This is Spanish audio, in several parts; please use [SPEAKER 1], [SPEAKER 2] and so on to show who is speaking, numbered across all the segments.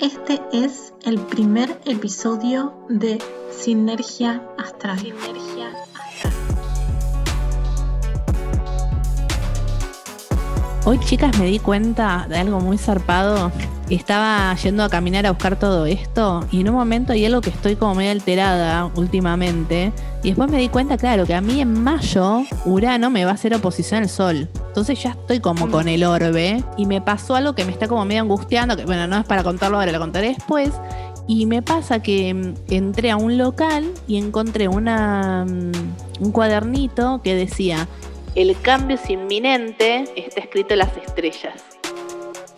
[SPEAKER 1] Este es el primer episodio de Sinergia Astral. Sinergia Astral.
[SPEAKER 2] Hoy, chicas, me di cuenta de algo muy zarpado. Estaba yendo a caminar a buscar todo esto y en un momento hay algo que estoy como medio alterada últimamente. Y después me di cuenta, claro, que a mí en mayo Urano me va a hacer oposición al Sol. Entonces ya estoy como con el orbe y me pasó algo que me está como medio angustiando, que bueno, no es para contarlo ahora, lo contaré después. Y me pasa que mm, entré a un local y encontré una, mm, un cuadernito que decía, el cambio es inminente, está escrito en las estrellas.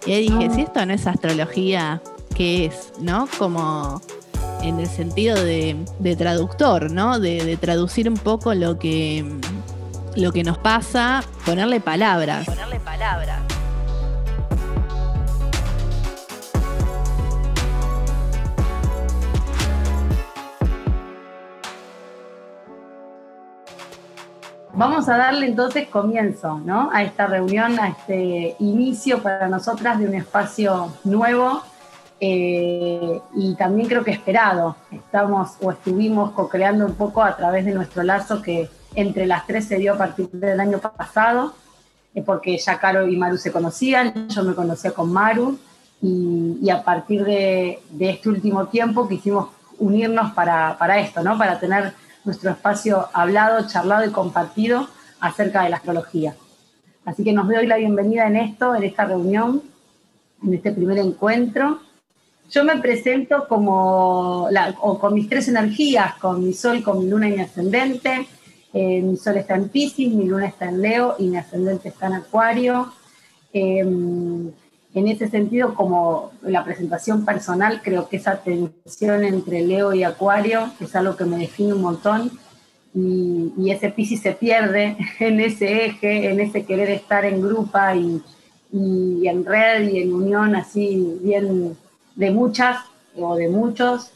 [SPEAKER 2] Y ahí dije, si esto no es astrología, ¿qué es? ¿No? Como en el sentido de, de traductor, ¿no? De, de traducir un poco lo que lo que nos pasa, ponerle palabras. Ponerle palabras.
[SPEAKER 3] Vamos a darle entonces comienzo ¿no? a esta reunión, a este inicio para nosotras de un espacio nuevo eh, y también creo que esperado. Estamos o estuvimos co-creando un poco a través de nuestro lazo que entre las tres se dio a partir del año pasado, eh, porque ya Caro y Maru se conocían, yo me conocía con Maru, y, a partir de, este último tiempo quisimos unirnos para, para, esto, ¿no? para tener nuestro espacio hablado, charlado y compartido acerca de la astrología. Así que nos doy la bienvenida en esto, en esta reunión, en este primer encuentro. Yo me presento como, o con mis tres energías, con mi sol, con mi luna y mi ascendente, eh, mi sol está en Pisces, mi luna está en Leo y mi ascendente está en Acuario. Em, en ese sentido, como la presentación personal, creo que esa tensión entre Leo y Acuario es algo que me define un montón y, ese Pisces se pierde en ese eje, en ese querer estar en grupa y, en red y en unión así bien de muchas o de muchos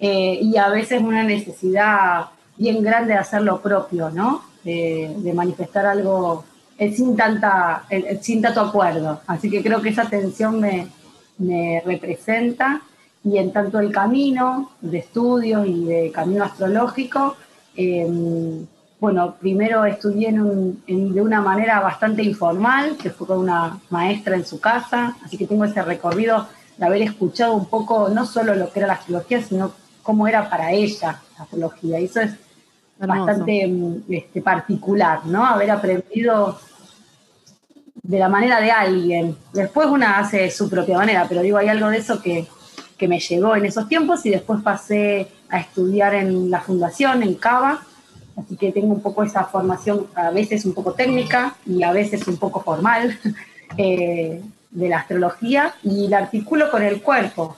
[SPEAKER 3] eh, y a veces una necesidad bien grande de hacer lo propio, ¿no? De, manifestar algo eh, sin, tanta, sin tanto acuerdo. Así que creo que esa tensión me, me representa y en tanto el camino de estudio y de camino astrológico, em, bueno, primero estudié de una manera bastante informal, que fue con una maestra en su casa, así que tengo ese recorrido de haber escuchado un poco no solo lo que era la astrología, sino cómo era para ella la astrología. Y eso es bastante mm, este, particular, ¿no? Haber aprendido de la manera de alguien. Después una hace su propia manera, pero digo, hay algo de eso que, me llegó en esos tiempos y después pasé a estudiar en la fundación, en Cava, así que tengo un poco esa formación, a veces un poco técnica y a veces un poco formal eh, de la astrología. Y la articulo con el cuerpo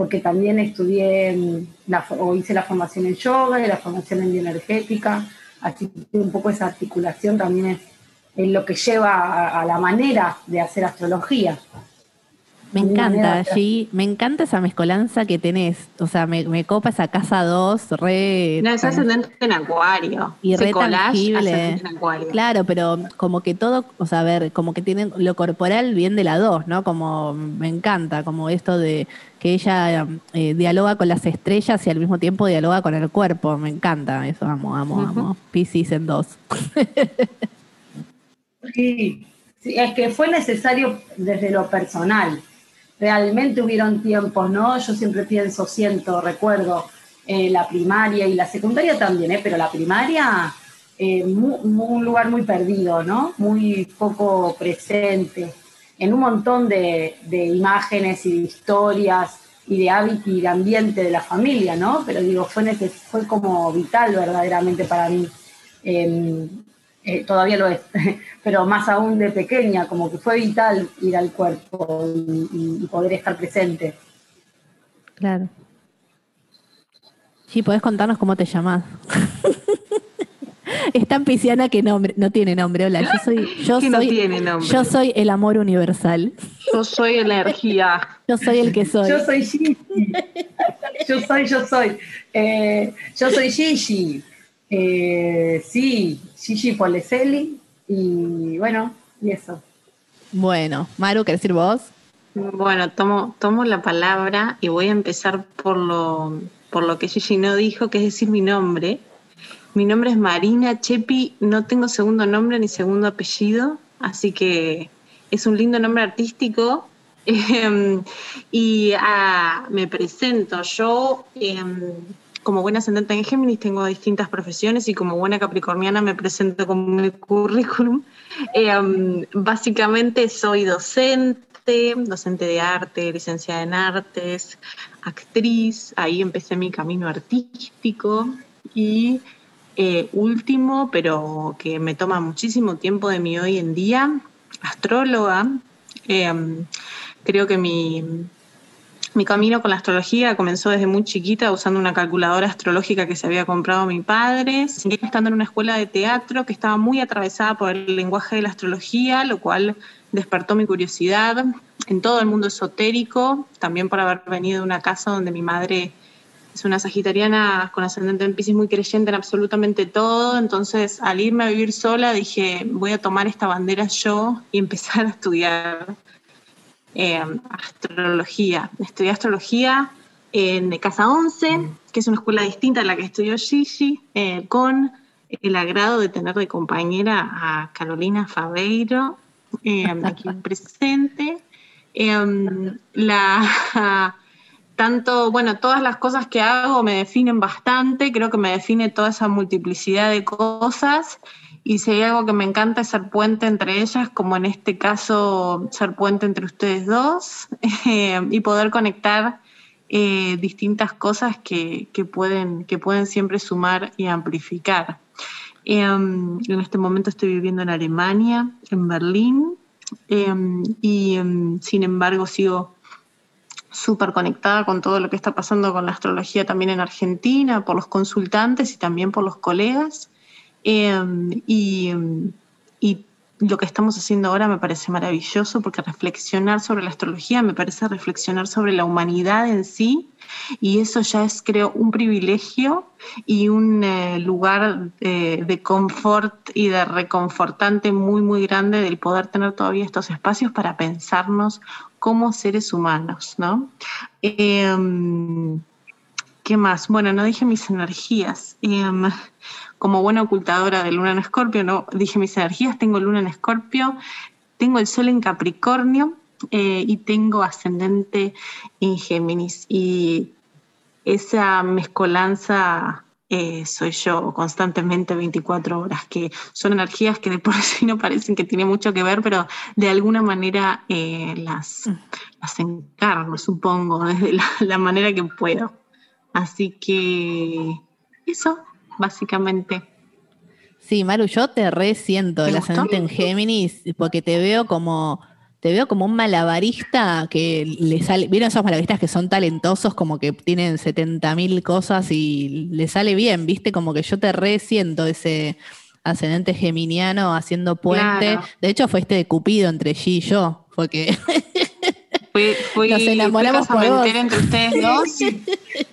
[SPEAKER 3] porque también estudié la, o hice la formación en yoga y la formación en bioenergética, así que un poco esa articulación también es, lo que lleva a, la manera de hacer astrología.
[SPEAKER 2] Me encanta, G, me encanta esa mezcolanza que tenés. O sea, me, copa esa casa 2, re.
[SPEAKER 4] No, es ascendente en acuario.
[SPEAKER 2] Y re tangible. Claro, pero como que todo, o sea, a ver, como que tienen lo corporal bien de la 2, ¿no? Como me encanta, como esto de que ella eh, dialoga con las estrellas y al mismo tiempo dialoga con el cuerpo. Me encanta eso, amo, amo, amo. Pisces en 2.
[SPEAKER 3] sí, es que fue necesario desde lo personal realmente hubieron tiempos, ¿no? Yo siempre pienso, siento, recuerdo eh, la primaria y la secundaria también, ¿eh? Pero la primaria, eh, un lugar muy perdido, ¿no? Muy poco presente, en un montón de, imágenes y de historias y de hábitos y de ambiente de la familia, ¿no? Pero digo, fue, fue como vital verdaderamente para mí. Em, eh, todavía lo es, pero más aún de pequeña, como que fue vital ir al cuerpo y, poder estar presente.
[SPEAKER 2] Claro. Sí, podés contarnos cómo te llamás. es tan pisciana que nombre, no tiene nombre. Hola, yo soy, yo soy, yo soy el amor universal.
[SPEAKER 4] Yo soy energía.
[SPEAKER 2] Yo soy el que soy.
[SPEAKER 3] Yo soy Gigi. Yo soy, yo soy. Eh, yo soy Gigi. Eh, sí, Gigi Poleseli y bueno, y eso.
[SPEAKER 2] Bueno, Maru, ¿querés decir vos?
[SPEAKER 4] Bueno, tomo, tomo la palabra y voy a empezar por lo, por lo que Gigi no dijo, que es decir mi nombre. Mi nombre es Marina Chepi, no tengo segundo nombre ni segundo apellido, así que es un lindo nombre artístico. Em, y ah, me presento, yo em, como buena ascendente en Géminis tengo distintas profesiones y como buena capricorniana me presento con mi currículum. Em, básicamente soy docente, docente de arte, licenciada en artes, actriz, ahí empecé mi camino artístico y eh, último, pero que me toma muchísimo tiempo de mi hoy en día, astróloga. Em, creo que mi, mi camino con la astrología comenzó desde muy chiquita usando una calculadora astrológica que se había comprado mi padre, estando en una escuela de teatro que estaba muy atravesada por el lenguaje de la astrología, lo cual despertó mi curiosidad en todo el mundo esotérico, también por haber venido de una casa donde mi madre es una sagitariana con ascendente en Pisces muy creyente en absolutamente todo, entonces al irme a vivir sola dije, voy a tomar esta bandera yo y empezar a estudiar eh, astrología. Estudié astrología en Casa 11, que es una escuela distinta a la que estudió Gigi, eh, con el agrado de tener de compañera a Carolina Fabeiro, eh, aquí presente. la, tanto, bueno, todas las cosas que hago me definen bastante, creo que me define toda esa multiplicidad de cosas y si hay algo que me encanta es ser puente entre ellas, como en este caso ser puente entre ustedes dos, eh, y poder conectar eh, distintas cosas que, pueden, que pueden siempre sumar y amplificar. Em, en este momento estoy viviendo en Alemania, en Berlín, em, y em, sin embargo sigo súper conectada con todo lo que está pasando con la astrología también en Argentina, por los consultantes y también por los colegas. Em, y, lo que estamos haciendo ahora me parece maravilloso porque reflexionar sobre la astrología me parece reflexionar sobre la humanidad en sí y eso ya es creo un privilegio y un eh, lugar de, de confort y de reconfortante muy muy grande del poder tener todavía estos espacios para pensarnos como seres humanos, ¿no? Em, ¿Qué más? Bueno, no dije mis energías. Como buena ocultadora de luna en escorpio, no dije mis energías, tengo luna en escorpio, tengo el sol en Capricornio eh, y tengo ascendente en Géminis. Y esa mezcolanza eh, soy yo constantemente 24 horas, que son energías que de por sí no parecen que tienen mucho que ver, pero de alguna manera eh, las, mm. las encarno, supongo, desde la manera que puedo. Así que eso, básicamente.
[SPEAKER 2] Sí, Maru, yo te resiento el ascendente en Géminis porque te veo como te veo como un malabarista que le sale, ¿vieron esos malabaristas que son talentosos, como que tienen 70 mil cosas y le sale bien, viste? Como que yo te resiento ese ascendente geminiano haciendo puente. De hecho, fue este de Cupido entre G y yo, porque
[SPEAKER 4] nos enamoramos por entre ustedes dos.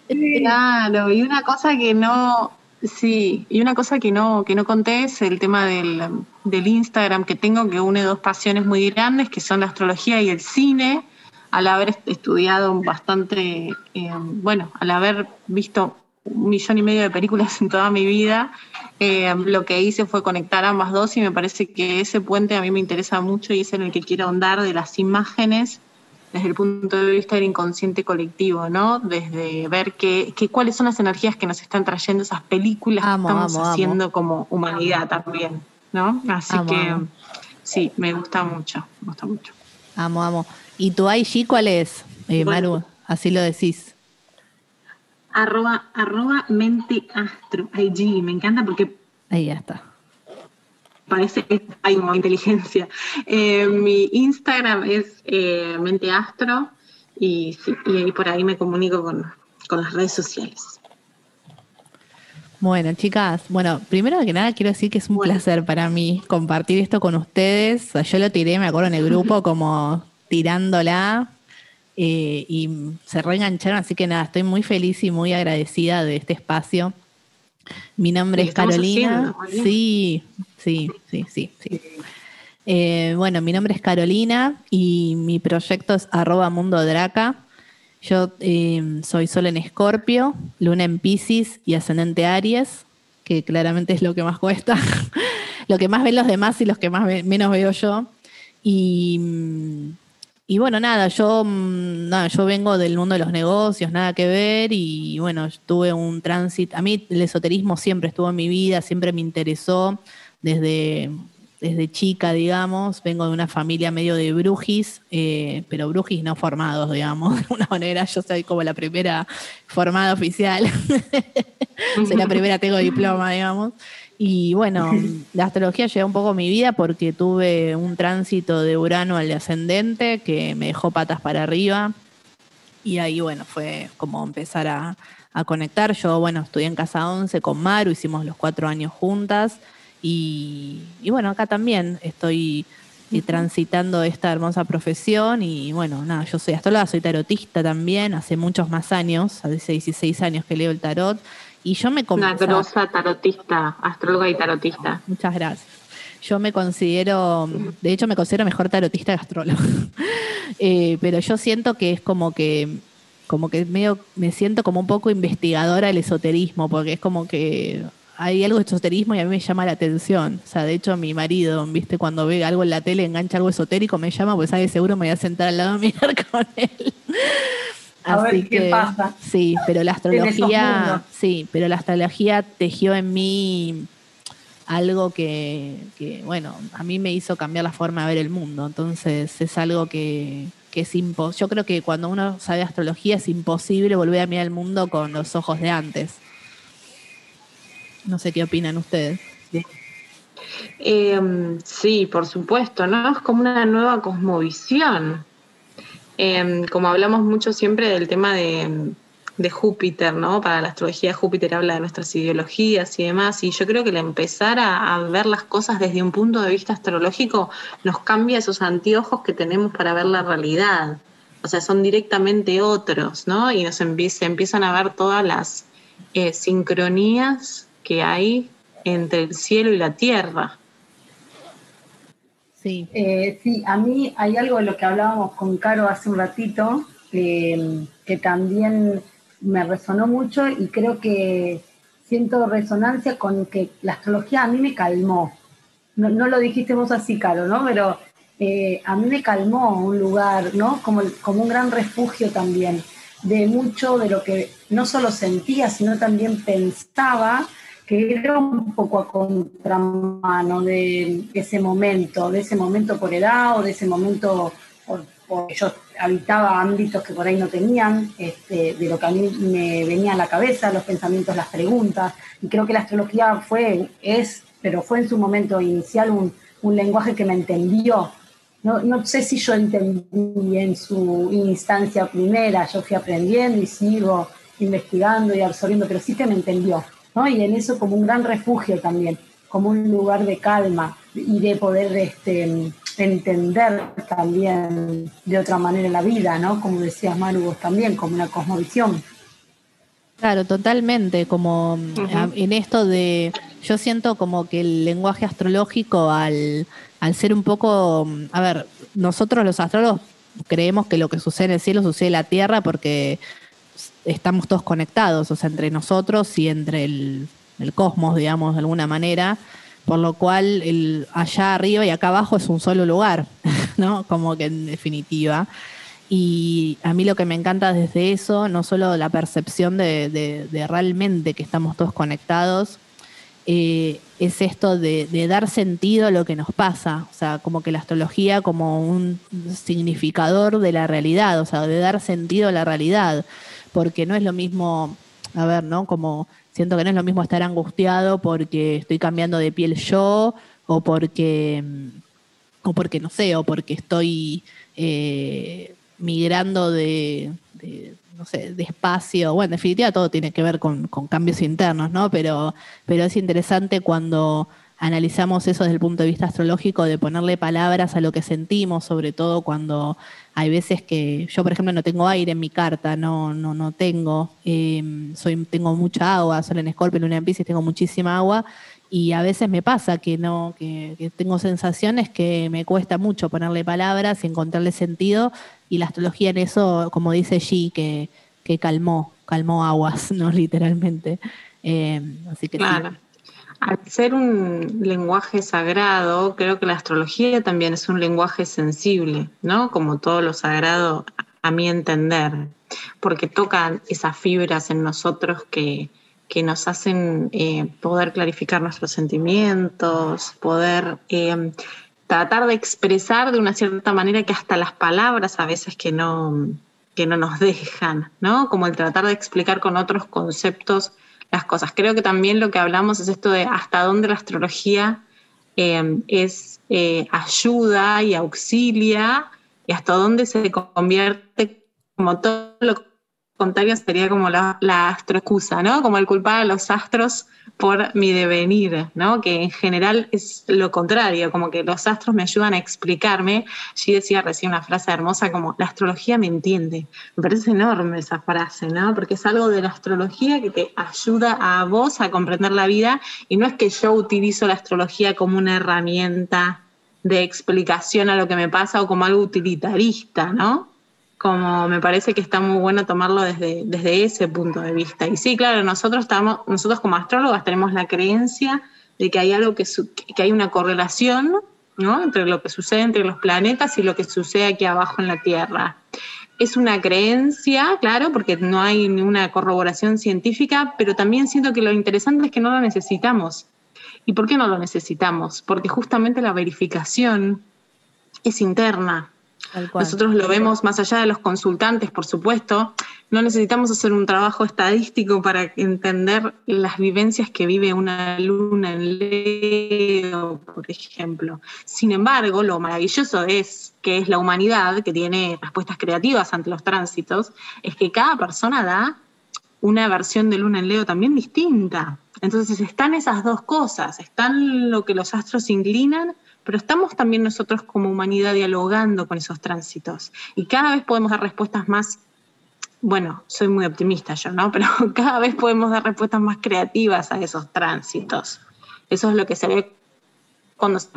[SPEAKER 4] claro, y una cosa que no, Sí, y una cosa que no, que no conté es el tema del, Instagram que tengo, que une dos pasiones muy grandes, que son la astrología y el cine, al haber estudiado bastante, eh, bueno, al haber visto un millón y medio de películas en toda mi vida, eh, lo que hice fue conectar ambas dos y me parece que ese puente a mí me interesa mucho y es en el que quiero ahondar de las imágenes desde el punto de vista del inconsciente colectivo, ¿no? Desde ver qué, cuáles son las energías que nos están trayendo esas películas que estamos haciendo como humanidad también, ¿no? Así que sí, me gusta mucho, me gusta mucho.
[SPEAKER 2] Amo, amo. ¿Y tu IG cuál es, eh, Maru? Así lo decís.
[SPEAKER 4] Arroba, arroba mente astro, IG, me encanta porque...
[SPEAKER 2] Ahí ya está
[SPEAKER 4] parece que hay una inteligencia. Eh, mi Instagram es eh, menteastro y, y por ahí me comunico con, las redes sociales.
[SPEAKER 2] Bueno, chicas, bueno, primero que nada quiero decir que es un placer para mí compartir esto con ustedes. yo lo tiré, me acuerdo, en el grupo como tirándola eh, y se reengancharon, así que nada, estoy muy feliz y muy agradecida de este espacio. Mi nombre es Carolina. sí, sí, sí, sí, sí. Eh, bueno, mi nombre es Carolina y mi proyecto es arroba mundo draca. Yo eh, soy Sol en Escorpio, Luna en Pisces y Ascendente Aries, que claramente es lo que más cuesta, lo que más ven los demás y los que más menos veo yo. Y, y bueno, nada yo, mm, nada, yo vengo del mundo de los negocios, nada que ver, y bueno, tuve un tránsito. A mí el esoterismo siempre estuvo en mi vida, siempre me interesó desde desde chica, digamos, vengo de una familia medio de brujis, eh, pero brujis no formados, digamos, de alguna manera. Yo soy como la primera formada oficial. soy la primera, tengo diploma, digamos. Y bueno, la astrología llegó un poco a mi vida porque tuve un tránsito de Urano al ascendente que me dejó patas para arriba. Y ahí, bueno, fue como empezar a, a conectar. Yo, bueno, estudié en Casa 11 con Maru, hicimos los cuatro años juntas. Y, bueno, acá también estoy transitando esta hermosa profesión y bueno, nada, yo soy astróloga, soy tarotista también, hace muchos más años, hace 16 años que leo el tarot y yo me
[SPEAKER 4] Una grosa tarotista, astróloga y tarotista.
[SPEAKER 2] Muchas gracias. Yo me considero, de hecho me considero mejor tarotista que astróloga, eh, pero yo siento que es como que como que medio me siento como un poco investigadora del esoterismo, porque es como que hay algo de esoterismo y a mí me llama la atención. O sea, de hecho, mi marido, ¿viste? Cuando ve algo en la tele, engancha algo esotérico, me llama, pues sabe seguro me voy a sentar al lado a mirar con él.
[SPEAKER 3] A ver qué pasa.
[SPEAKER 2] Sí, pero la astrología, sí, pero la astrología tejió en mí algo que, que, bueno, a mí me hizo cambiar la forma de ver el mundo. Entonces es algo que, que es imposible. Yo creo que cuando uno sabe astrología es imposible volver a mirar el mundo con los ojos de antes. No sé qué opinan ustedes.
[SPEAKER 4] Em, sí, por supuesto, ¿no? Es como una nueva cosmovisión. Em, como hablamos mucho siempre del tema de, Júpiter, ¿no? Para la astrología Júpiter habla de nuestras ideologías y demás, y yo creo que el empezar a, a, ver las cosas desde un punto de vista astrológico nos cambia esos anteojos que tenemos para ver la realidad. O sea, son directamente otros, ¿no? Y nos se empiezan a ver todas las eh, sincronías que hay entre el cielo y la tierra.
[SPEAKER 3] Sí. Eh, sí, a mí hay algo de lo que hablábamos con Caro hace un ratito que también me resonó mucho y creo que siento resonancia con que la astrología a mí me calmó. No, lo dijiste vos así, Caro, ¿no? Pero eh, a mí me calmó un lugar, ¿no? Como, como un gran refugio también de mucho de lo que no solo sentía, sino también pensaba que era un poco a contramano de ese momento, de ese momento por edad o de ese momento porque yo habitaba ámbitos que por ahí no tenían, este, de lo que a mí me venía a la cabeza, los pensamientos, las preguntas. Y creo que la astrología fue, es, pero fue en su momento inicial un, un lenguaje que me entendió. No, no, sé si yo entendí en su instancia primera, yo fui aprendiendo y sigo investigando y absorbiendo, pero sí que me entendió. Y en eso como un gran refugio también, como un lugar de calma y de poder este, entender también de otra manera la vida, ¿no? Como decías Manu vos también, como una cosmovisión.
[SPEAKER 2] Claro, totalmente, como en esto de, yo siento como que el lenguaje astrológico al, al ser un poco, a ver, nosotros los astrólogos creemos que lo que sucede en el cielo sucede en la tierra porque estamos todos conectados, o sea, entre nosotros y entre el, cosmos, digamos, de alguna manera, por lo cual el, allá arriba y acá abajo es un solo lugar, ¿no? Como que en definitiva. Y a mí lo que me encanta desde eso, no solo la percepción de, realmente que estamos todos conectados, eh, es esto de, de, dar sentido a lo que nos pasa, o sea, como que la astrología como un significador de la realidad, o sea, de dar sentido a la realidad porque no es lo mismo, a ver, ¿no? Como siento que no es lo mismo estar angustiado porque estoy cambiando de piel yo o porque, o porque no sé, o porque estoy eh, migrando de, no sé, de espacio. Bueno, en definitiva todo tiene que ver con, con cambios internos, ¿no? Pero, pero es interesante cuando analizamos eso desde el punto de vista astrológico, de ponerle palabras a lo que sentimos, sobre todo cuando hay veces que yo, por ejemplo, no tengo aire en mi carta, no, no, no tengo, em, soy, tengo mucha agua, sol en Escorpio, luna en Pisces, tengo muchísima agua, y a veces me pasa que no, que, tengo sensaciones que me cuesta mucho ponerle palabras y encontrarle sentido, y la astrología en eso, como dice G, que, que calmó, calmó aguas, ¿no? Literalmente. Eh, así que
[SPEAKER 4] claro. Al ser un lenguaje sagrado, creo que la astrología también es un lenguaje sensible, ¿no? Como todo lo sagrado, a mi entender, porque tocan esas fibras en nosotros que, que nos hacen eh, poder clarificar nuestros sentimientos, poder eh, tratar de expresar de una cierta manera que hasta las palabras a veces que no, que no nos dejan, ¿no? Como el tratar de explicar con otros conceptos las cosas. Creo que también lo que hablamos es esto de hasta dónde la astrología eh, es ayuda y auxilia y hasta dónde se convierte como todo lo contrario sería como la, la astroexcusa, ¿no? Como el culpar a los astros por mi devenir, ¿no? Que en general es lo contrario, como que los astros me ayudan a explicarme. Sí decía recién una frase hermosa como, la astrología me entiende. Me parece enorme esa frase, ¿no? Porque es algo de la astrología que te ayuda a vos a comprender la vida y no es que yo utilizo la astrología como una herramienta de explicación a lo que me pasa o como algo utilitarista, ¿no? Como me parece que está muy bueno tomarlo desde, desde ese punto de vista. Y sí, claro, nosotros, estamos, nosotros como astrólogas tenemos la creencia de que hay algo que, que hay una correlación ¿no? entre lo que sucede entre los planetas y lo que sucede aquí abajo en la Tierra. Es una creencia, claro, porque no hay ninguna corroboración científica, pero también siento que lo interesante es que no lo necesitamos. ¿Y por qué no lo necesitamos? Porque justamente la verificación es interna, nosotros lo vemos más allá de los consultantes, por supuesto. No necesitamos hacer un trabajo estadístico para entender las vivencias que vive una luna en Leo, por ejemplo. Sin embargo, lo maravilloso es que es la humanidad, que tiene respuestas creativas ante los tránsitos, es que cada persona da una versión de luna en Leo también distinta. Entonces están esas dos cosas, están lo que los astros inclinan pero estamos también nosotros como humanidad dialogando con esos tránsitos y cada vez podemos dar respuestas más, bueno, soy muy optimista yo, ¿no? Pero cada vez podemos dar respuestas más creativas a esos tránsitos. Eso es lo que se ve cuando se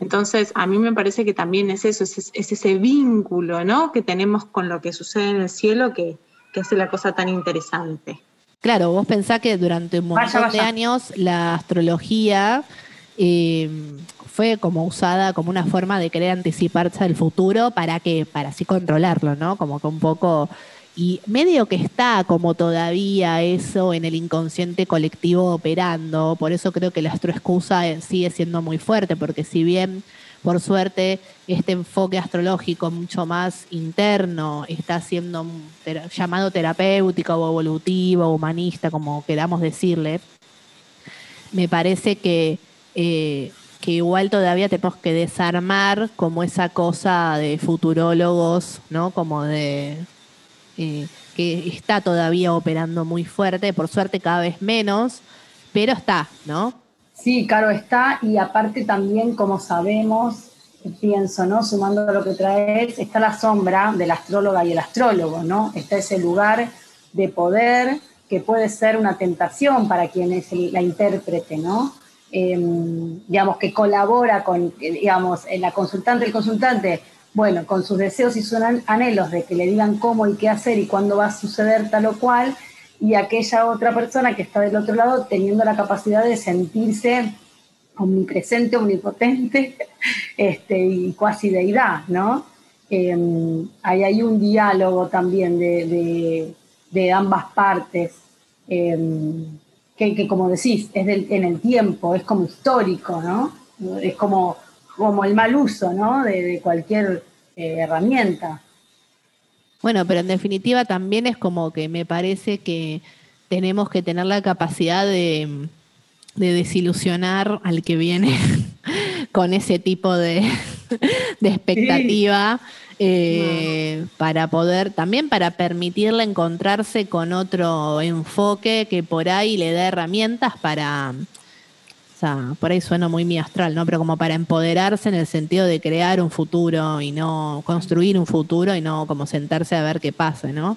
[SPEAKER 4] Entonces, a mí me parece que también es eso, es, ese vínculo, ¿no? Que tenemos con lo que sucede en el cielo que, hace la cosa tan interesante.
[SPEAKER 2] Claro, vos pensás que durante un montón de años la astrología eh, fue como usada como una forma de querer anticiparse al futuro para que, para así controlarlo, ¿no? Como que un poco. Y medio que está como todavía eso en el inconsciente colectivo operando, por eso creo que la astroexcusa sigue siendo muy fuerte, porque si bien, por suerte, este enfoque astrológico mucho más interno está siendo llamado terapéutico o evolutivo, humanista, como queramos decirle, me parece que eh, que igual todavía tenemos que desarmar como esa cosa de futurólogos, ¿no? Como de eh, que está todavía operando muy fuerte, por suerte cada vez menos, pero está, ¿no?
[SPEAKER 3] Sí, claro, está, y aparte también, como sabemos, pienso, ¿no? Sumando lo que traes, está la sombra de la astróloga y el astrólogo, ¿no? Está ese lugar de poder que puede ser una tentación para quien es la intérprete, ¿no? Em, digamos, que colabora con, digamos, la consultante, el consultante, bueno, con sus deseos y sus anhelos de que le digan cómo y qué hacer y cuándo va a suceder tal o cual, y aquella otra persona que está del otro lado teniendo la capacidad de sentirse omnipresente, omnipotente este, y cuasi deidad, ¿no? Eh, ahí hay un diálogo también de, de, ambas partes. Em, que, como decís, es en el tiempo, es como histórico, ¿no? Es como, como el mal uso, ¿no? De, cualquier eh, herramienta.
[SPEAKER 2] Bueno, pero en definitiva también es como que me parece que tenemos que tener la capacidad de, desilusionar al que viene con ese tipo de, expectativa. Eh, para poder, también para permitirle encontrarse con otro enfoque que por ahí le da herramientas para, o sea, por ahí suena muy mi astral, ¿no? Pero como para empoderarse en el sentido de crear un futuro y no construir un futuro y no como sentarse a ver qué pasa, ¿no?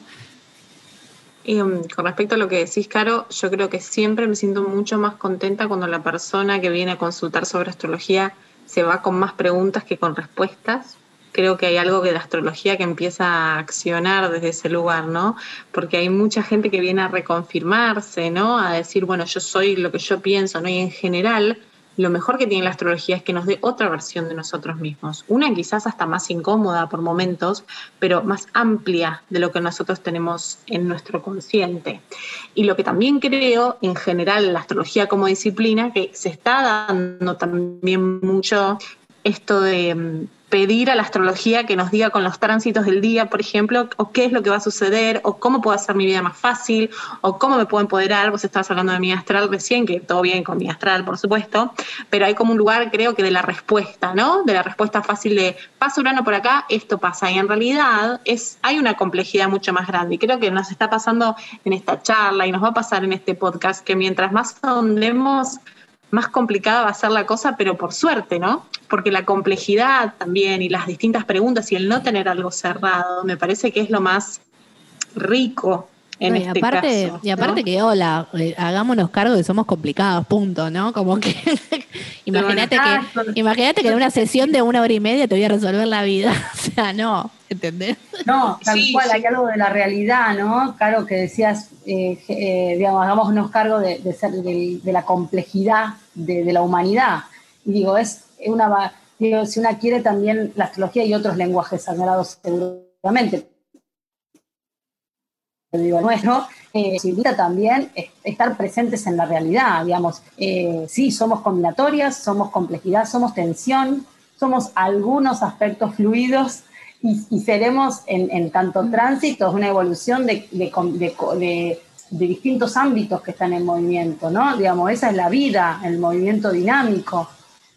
[SPEAKER 4] Um, con respecto a lo que decís, Caro, yo creo que siempre me siento mucho más contenta cuando la persona que viene a consultar sobre astrología se va con más preguntas que con respuestas. Creo que hay algo de la astrología que empieza a accionar desde ese lugar, ¿no? Porque hay mucha gente que viene a reconfirmarse, ¿no? A decir, bueno, yo soy lo que yo pienso, ¿no? Y en general, lo mejor que tiene la astrología es que nos dé otra versión de nosotros mismos, una quizás hasta más incómoda por momentos, pero más amplia de lo que nosotros tenemos en nuestro consciente. Y lo que también creo, en general, la astrología como disciplina, que se está dando también mucho esto de mm, pedir a la astrología que nos diga con los tránsitos del día, por ejemplo, o qué es lo que va a suceder, o cómo puedo hacer mi vida más fácil, o cómo me puedo empoderar. Vos estabas hablando de mi astral recién, que todo bien con mi astral, por supuesto, pero hay como un lugar, creo que de la respuesta, ¿no? De la respuesta fácil de pasa Urano por acá, esto pasa. Y en realidad es, hay una complejidad mucho más grande. Y creo que nos está pasando en esta charla y nos va a pasar en este podcast que mientras más ahondemos más complicada va a ser la cosa, pero por suerte, ¿no? Porque la complejidad también y las distintas preguntas y el no tener algo cerrado, me parece que es lo más rico en este
[SPEAKER 2] aparte,
[SPEAKER 4] caso.
[SPEAKER 2] Y aparte que, hola, eh, hagámonos cargo de que somos complicados, punto, ¿no? Como que imagínate que imagínate que en una sesión de una hora y media te voy a resolver la vida. o sea, no, ¿entendés?
[SPEAKER 3] No, tal cual, hay algo de la realidad, ¿no? Claro que decías, eh, eh, digamos, hagámonos cargo de, ser, de, la complejidad de, la humanidad. Y digo, es una, digo, si una quiere también la astrología y otros lenguajes sagrados seguramente, digo, nuestro, eh, también estar presentes en la realidad, digamos, eh, sí, somos combinatorias, somos complejidad, somos tensión, somos algunos aspectos fluidos y, seremos en, tanto tránsitos una evolución de, de, distintos ámbitos que están en movimiento, ¿no? Digamos, esa es la vida, el movimiento dinámico.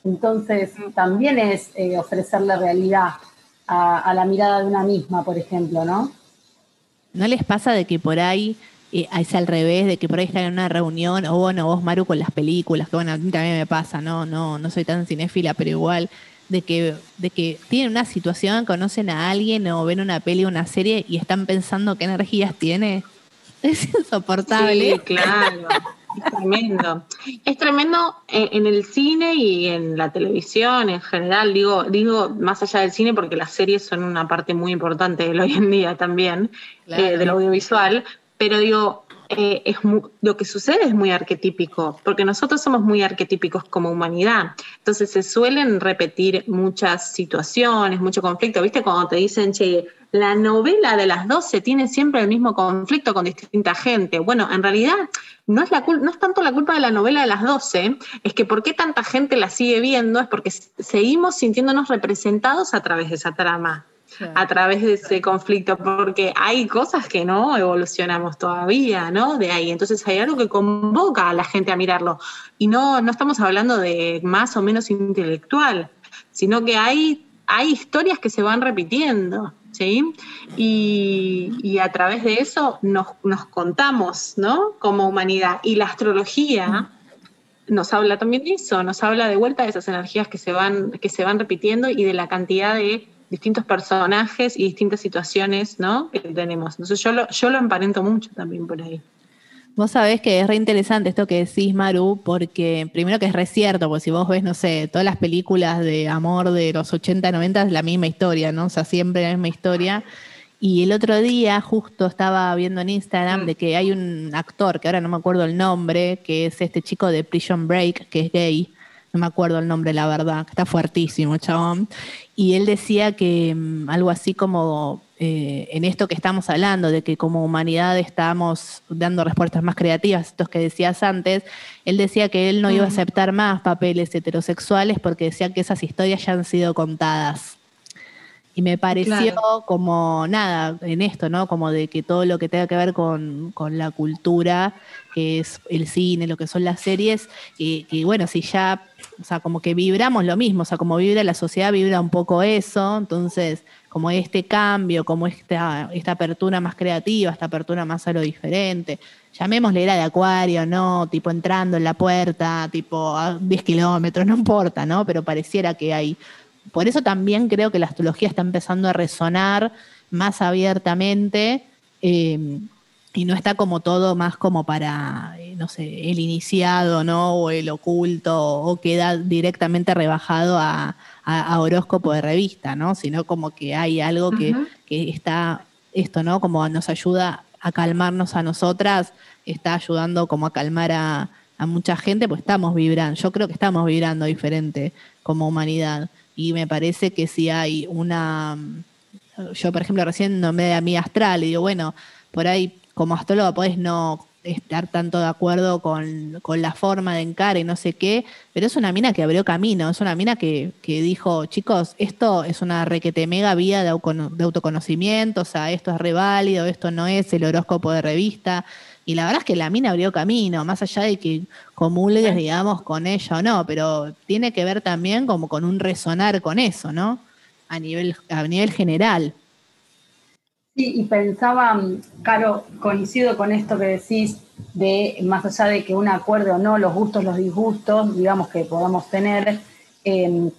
[SPEAKER 3] Entonces, también es eh, ofrecerle realidad a, a la mirada de una misma, por ejemplo, ¿no?
[SPEAKER 2] ¿No les pasa de que por ahí eh, al revés, de que por ahí están en una reunión, o bueno, vos Maru con las películas, que bueno, a mí también me pasa, no, no, no soy tan cinéfila, pero igual, de que, de que tienen una situación, conocen a alguien o ven una peli o una serie y están pensando qué energías tiene. Es insoportable.
[SPEAKER 4] Sí, claro. Es tremendo. Es tremendo en, el cine y en la televisión en general. Digo, digo más allá del cine porque las series son una parte muy importante de hoy en día también, eh, del audiovisual. Pero digo, eh, es lo que sucede es muy arquetípico, porque nosotros somos muy arquetípicos como humanidad. Entonces se suelen repetir muchas situaciones, mucho conflicto. ¿Viste? Cuando te dicen, che, la novela de las 12 tiene siempre el mismo conflicto con distinta gente. Bueno, en realidad no es, la no es tanto la culpa de la novela de las 12, es que por qué tanta gente la sigue viendo es porque seguimos sintiéndonos representados a través de esa trama a través de ese conflicto, porque hay cosas que no evolucionamos todavía, ¿no? De ahí. Entonces hay algo que convoca a la gente a mirarlo. Y no, no estamos hablando de más o menos intelectual, sino que hay, hay historias que se van repitiendo. ¿Sí? Y, a través de eso nos, nos, contamos, ¿no? Como humanidad. Y la astrología nos habla también de eso, nos habla de vuelta de esas energías que se van, que se van repitiendo y de la cantidad de distintos personajes y distintas situaciones ¿no? que tenemos. Entonces yo lo, yo lo emparento mucho también por ahí.
[SPEAKER 2] Vos sabés que es re interesante esto que decís, Maru, porque primero que es re cierto, porque si vos ves, no sé, todas las películas de amor de los 80, 90 es la misma historia, ¿no? O sea, siempre la misma historia. Y el otro día justo estaba viendo en Instagram mm. de que hay un actor, que ahora no me acuerdo el nombre, que es este chico de Prison Break, que es gay, no me acuerdo el nombre, la verdad, que está fuertísimo, chabón y él decía que mm, algo así como eh, en esto que estamos hablando, de que como humanidad estamos dando respuestas más creativas, estos que decías antes, él decía que él no iba a aceptar más papeles heterosexuales porque decía que esas historias ya han sido contadas. Y me pareció como nada en esto, ¿no? Como de que todo lo que tenga que ver con, la cultura, que es el cine, lo que son las series, y, bueno, si ya, o sea, como que vibramos lo mismo, o sea, como vibra la sociedad, vibra un poco eso, entonces, como este cambio, como esta, esta apertura más creativa, esta apertura más a lo diferente, llamémosle era de acuario, ¿no? Tipo entrando en la puerta, tipo a 10 kilómetros, no importa, ¿no? Pero pareciera que hay por eso también creo que la astrología está empezando a resonar más abiertamente. Eh, y no está como todo más como para, eh, no sé, el iniciado, ¿no? O el oculto, o queda directamente rebajado a, horóscopo de revista, ¿no? Sino como que hay algo que, que, está, esto, ¿no? Como nos ayuda a calmarnos a nosotras, está ayudando como a calmar a, a mucha gente, pues estamos vibrando, yo creo que estamos vibrando diferente como humanidad. Y me parece que si hay una, yo por ejemplo recién nombré a mi astral y digo, bueno, por ahí como astróloga podés no estar tanto de acuerdo con, la forma de encar y no sé qué, pero es una mina que abrió camino, es una mina que, dijo, chicos, esto es una requete mega vía de, autoconocimiento, o sea, esto es reválido, esto no es el horóscopo de revista. Y la verdad es que la mina abrió camino, más allá de que comulgues, digamos, con ella o no, pero tiene que ver también como con un resonar con eso, ¿no? A nivel, a nivel general.
[SPEAKER 3] Sí, y pensaba, mm, Caro, coincido con esto que decís, de más allá de que un acuerdo o no, los gustos, los disgustos, digamos que podamos tener, em,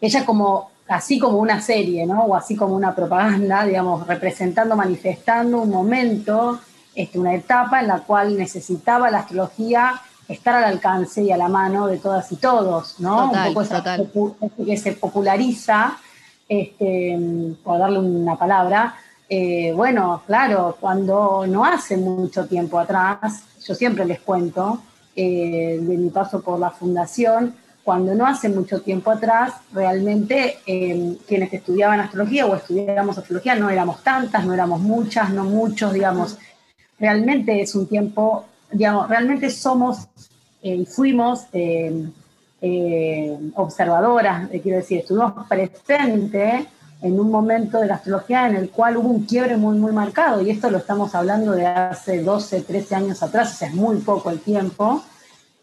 [SPEAKER 3] ella como, así como una serie, ¿no? O así como una propaganda, digamos, representando, manifestando un momento, este, una etapa en la cual necesitaba la astrología estar al alcance y a la mano de todas y todos, ¿no? un poco esa, que se populariza, este, por darle una palabra, eh, bueno, claro, cuando no hace mucho tiempo atrás, yo siempre les cuento eh, de mi paso por la fundación, cuando no hace mucho tiempo atrás, realmente em, quienes estudiaban astrología o estudiábamos astrología no éramos tantas, no éramos muchas, no muchos, digamos. Realmente es un tiempo, digamos, realmente somos eh, y fuimos em, observadoras, quiero decir, estuvimos presentes en un momento de la astrología en el cual hubo un quiebre muy, muy marcado, y esto lo estamos hablando de hace 12, 13 años atrás, o sea, es muy poco el tiempo,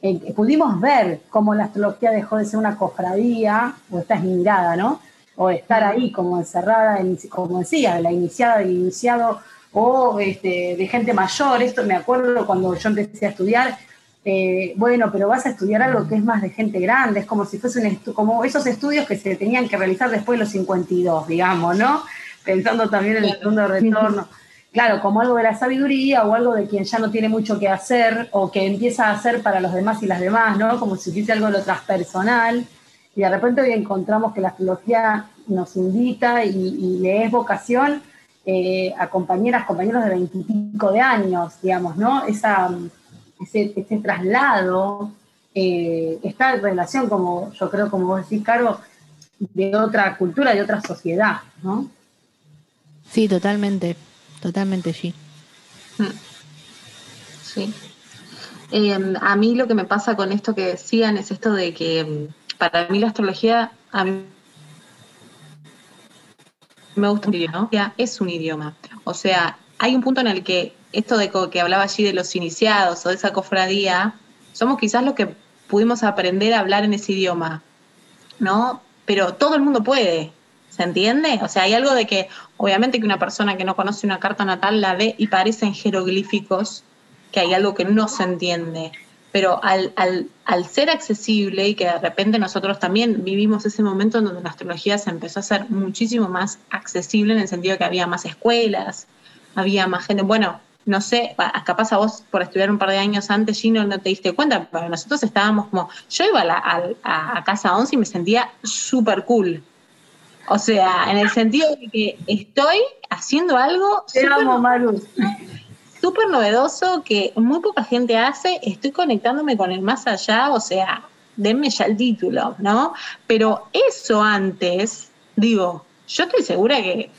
[SPEAKER 3] eh, pudimos ver cómo la astrología dejó de ser una cofradía, o esta es mi mirada, ¿no? O estar ahí como encerrada, en, como decía, la iniciada, el iniciado, o este, de gente mayor, esto me acuerdo cuando yo empecé a estudiar, eh, bueno, pero vas a estudiar algo que es más de gente grande, es como si fuese como esos estudios que se tenían que realizar después de los 52, digamos, ¿no? Pensando también en el segundo retorno. Claro, como algo de la sabiduría o algo de quien ya no tiene mucho que hacer o que empieza a hacer para los demás y las demás, ¿no? Como si fuese algo de lo transpersonal. Y de repente hoy encontramos que la astrología nos invita y, le es vocación eh, a compañeras, compañeros de veintipico de años, digamos, ¿no? Esa ese, traslado, eh, está en relación, como yo creo, como vos decís, Caro, de otra cultura, de otra sociedad, ¿no?
[SPEAKER 2] Sí, totalmente, totalmente, sí.
[SPEAKER 4] Sí. Em, a mí lo que me pasa con esto que decían es esto de que em, para mí la astrología, a mí me gusta un idioma, es un idioma. O sea, hay un punto en el que esto de que hablaba allí de los iniciados o de esa cofradía, somos quizás los que pudimos aprender a hablar en ese idioma, ¿no? Pero todo el mundo puede, ¿se entiende? O sea, hay algo de que, obviamente que una persona que no conoce una carta natal la ve y parece en jeroglíficos que hay algo que no se entiende. Pero al, al, al ser accesible y que de repente nosotros también vivimos ese momento en donde la astrología se empezó a hacer muchísimo más accesible en el sentido que había más escuelas, había más gente. Bueno, no sé, capaz a vos por estudiar un par de años antes, Gino, no te diste cuenta, pero nosotros estábamos como, yo iba a, casa 11 y me sentía súper cool. O sea, en el sentido de que estoy haciendo algo súper novedoso que muy poca gente hace, estoy conectándome con el más allá, o sea, denme ya el título, ¿no? Pero eso antes, digo, yo estoy segura que